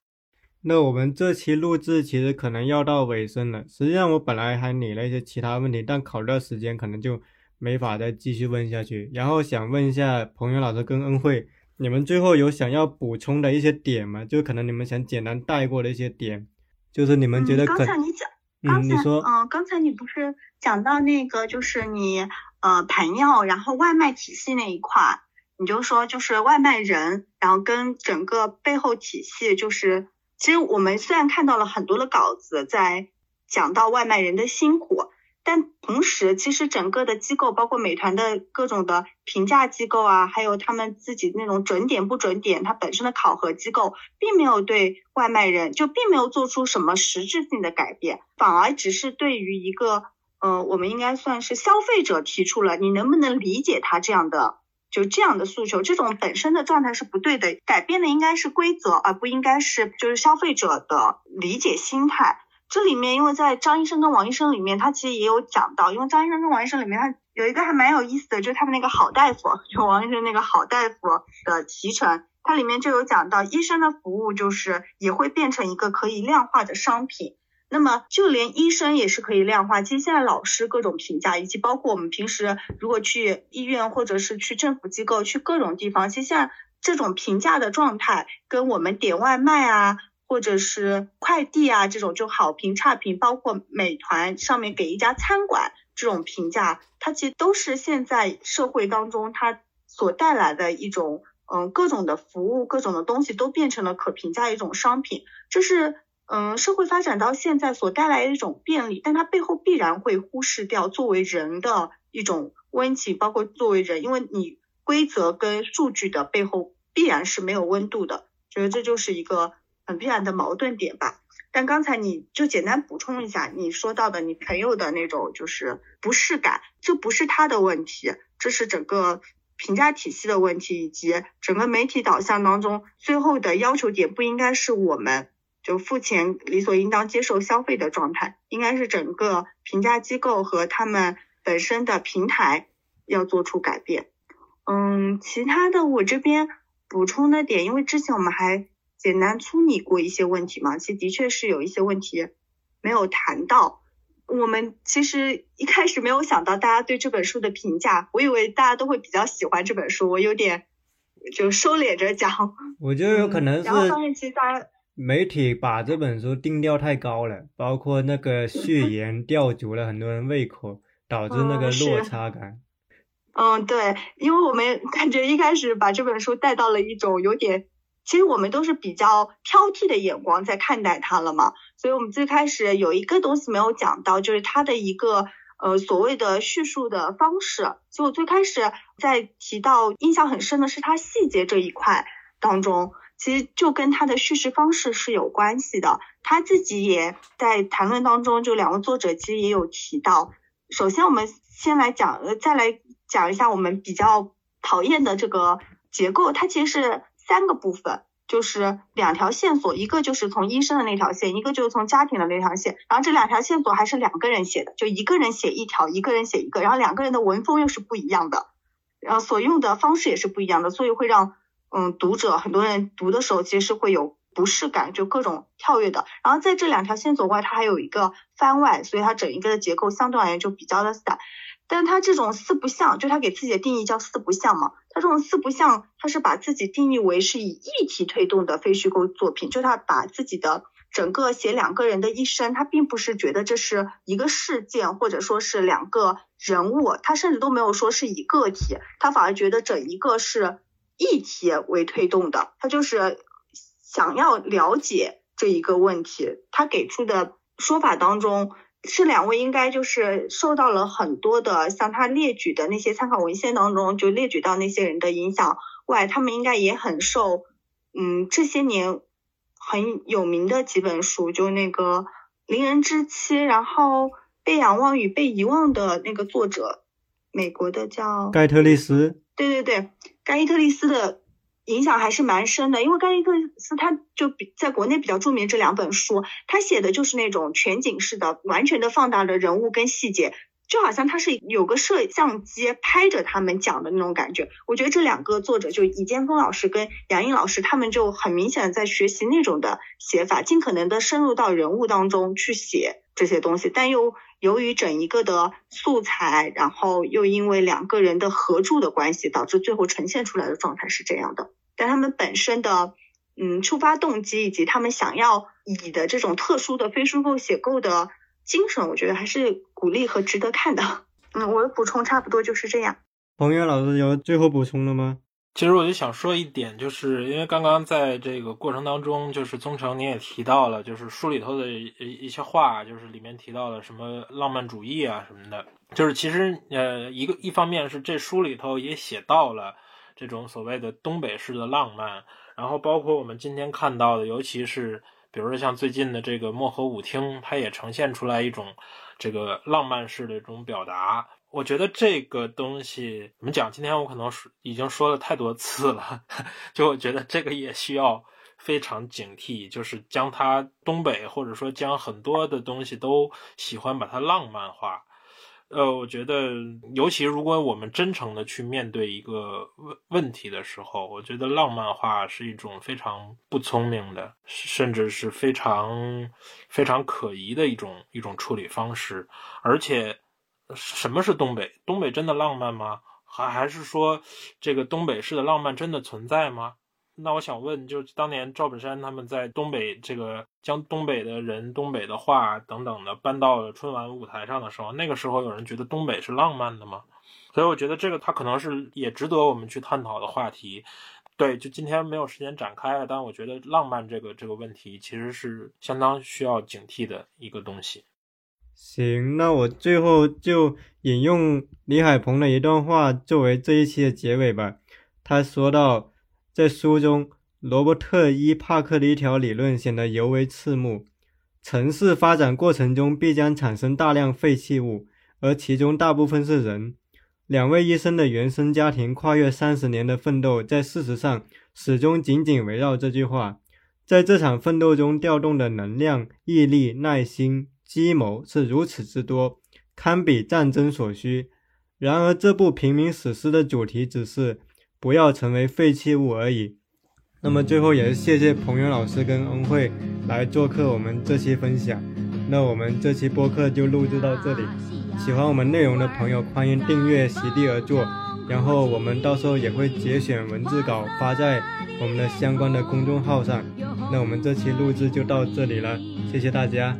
那我们这期录制其实可能要到尾声了。实际上我本来还拟了一些其他问题，但考虑到时间，可能就。没法再继续问下去，然后想问一下彭源老师跟恩惠，你们最后有想要补充的一些点吗？就可能你们想简单带过的一些点，就是你们觉得可刚才你讲，刚才嗯，刚才你不是讲到那个，就是你呃盘药，然后外卖体系那一块，你就说就是外卖人，然后跟整个背后体系，就是其实我们虽然看到了很多的稿子在讲到外卖人的辛苦。但同时，其实整个的机构，包括美团的各种的评价机构啊，还有他们自己那种准点不准点，它本身的考核机构，并没有对外卖人就并没有做出什么实质性的改变，反而只是对于一个，呃，我们应该算是消费者提出了，你能不能理解他这样的就这样的诉求？这种本身的状态是不对的，改变的应该是规则，而不应该是就是消费者的理解心态。这里面，因为在张医生跟王医生里面，他其实也有讲到，因为张医生跟王医生里面，他有一个还蛮有意思的，就是他们那个好大夫，就王医生那个好大夫的提成，它里面就有讲到，医生的服务就是也会变成一个可以量化的商品。那么就连医生也是可以量化。其实现在老师各种评价，以及包括我们平时如果去医院或者是去政府机构、去各种地方，其实现在这种评价的状态跟我们点外卖啊，或者是快递啊这种就好评差评，包括美团上面给一家餐馆这种评价，它其实都是现在社会当中它所带来的一种。嗯，各种的服务，各种的东西都变成了可评价一种商品，这是嗯社会发展到现在所带来的一种便利，但它背后必然会忽视掉作为人的一种温情，包括作为人，因为你规则跟数据的背后必然是没有温度的，觉得这就是一个很必然的矛盾点吧。但刚才你就简单补充一下，你说到的你朋友的那种就是不适感，这不是他的问题，这是整个。评价体系的问题，以及整个媒体导向当中，最后的要求点不应该是我们就付钱理所应当接受消费的状态，应该是整个评价机构和他们本身的平台要做出改变。嗯，其他的我这边补充的点，因为之前我们还简单粗拟过一些问题嘛，其实的确是有一些问题没有谈到。我们其实一开始没有想到大家对这本书的评价，我以为大家都会比较喜欢这本书，我有点就收敛着讲。我觉得有可能是，然后发现其实大家媒体把这本书定调太高了，包括那个序言吊足了很多人胃口，导致那个落差感。嗯，对，因为我们感觉一开始把这本书带到了一种有点。其实我们都是比较挑剔的眼光在看待它了嘛，所以我们最开始有一个东西没有讲到，就是它的一个呃所谓的叙述的方式。就我最开始在提到印象很深的是它细节这一块当中，其实就跟它的叙事方式是有关系的。他自己也在谈论当中，就两位作者其实也有提到。首先我们先来讲，呃，再来讲一下我们比较讨厌的这个结构，它其实是。三个部分就是两条线索，一个就是从医生的那条线，一个就是从家庭的那条线。然后这两条线索还是两个人写的，就一个人写一条，一个人写一个，然后两个人的文风又是不一样的，然后所用的方式也是不一样的，所以会让嗯读者很多人读的时候其实是会有不适感，就各种跳跃的。然后在这两条线索外，它还有一个番外，所以它整一个的结构相对而言就比较的散。但他这种四不像，就他给自己的定义叫四不像嘛。他这种四不像，他是把自己定义为是以议题推动的非虚构作品，就他把自己的整个写两个人的一生，他并不是觉得这是一个事件，或者说是两个人物，他甚至都没有说是以个体，他反而觉得整一个是议题为推动的，他就是想要了解这一个问题。他给出的说法当中。这两位应该就是受到了很多的，像他列举的那些参考文献当中就列举到那些人的影响外，他们应该也很受，嗯，这些年很有名的几本书，就那个《邻人之妻》，然后《被仰望与被遗忘》的那个作者，美国的叫盖特利斯，对对对，盖伊特利斯的。影响还是蛮深的，因为盖伊特斯他就比在国内比较著名这两本书，他写的就是那种全景式的，完全的放大了人物跟细节，就好像他是有个摄像机拍着他们讲的那种感觉。我觉得这两个作者就尹建峰老师跟杨颖老师，他们就很明显的在学习那种的写法，尽可能的深入到人物当中去写这些东西，但又由于整一个的素材，然后又因为两个人的合著的关系，导致最后呈现出来的状态是这样的。但他们本身的，嗯，出发动机以及他们想要以的这种特殊的非虚构写构的精神，我觉得还是鼓励和值得看的。嗯，我的补充差不多就是这样。彭源老师有最后补充的吗？其实我就想说一点，就是因为刚刚在这个过程当中，就是宗成你也提到了，就是书里头的一一些话，就是里面提到了什么浪漫主义啊什么的，就是其实呃一个一方面是这书里头也写到了。这种所谓的东北式的浪漫，然后包括我们今天看到的，尤其是比如说像最近的这个漠河舞厅，它也呈现出来一种这个浪漫式的这种表达。我觉得这个东西怎么讲？今天我可能说已经说了太多次了，就我觉得这个也需要非常警惕，就是将它东北或者说将很多的东西都喜欢把它浪漫化。呃，我觉得，尤其如果我们真诚的去面对一个问问题的时候，我觉得浪漫化是一种非常不聪明的，甚至是非常非常可疑的一种一种处理方式。而且，什么是东北？东北真的浪漫吗？还还是说，这个东北式的浪漫真的存在吗？那我想问，就是当年赵本山他们在东北这个将东北的人、东北的话等等的搬到了春晚舞台上的时候，那个时候有人觉得东北是浪漫的吗？所以我觉得这个他可能是也值得我们去探讨的话题。对，就今天没有时间展开，但我觉得浪漫这个这个问题其实是相当需要警惕的一个东西。行，那我最后就引用李海鹏的一段话作为这一期的结尾吧。他说到。在书中，罗伯特·伊帕克的一条理论显得尤为刺目：城市发展过程中必将产生大量废弃物，而其中大部分是人。两位医生的原生家庭跨越三十年的奋斗，在事实上始终紧紧围绕这句话。在这场奋斗中调动的能量、毅力、耐心、计谋是如此之多，堪比战争所需。然而，这部平民史诗的主题只是。不要成为废弃物而已。那么最后也是谢谢彭源老师跟恩惠来做客我们这期分享。那我们这期播客就录制到这里。喜欢我们内容的朋友，欢迎订阅席地而坐。然后我们到时候也会节选文字稿发在我们的相关的公众号上。那我们这期录制就到这里了，谢谢大家。